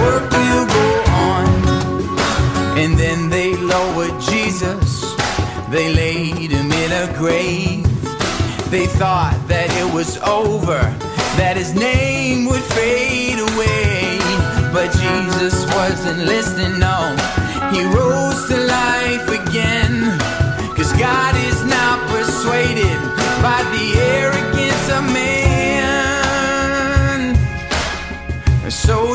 [SPEAKER 3] work will go on. And then they lowered Jesus, they laid him in a grave. They thought that it was over, that his name would fade away. But Jesus wasn't listening, no. He rose to life again. Cause God is not persuaded by the arrogance of man. So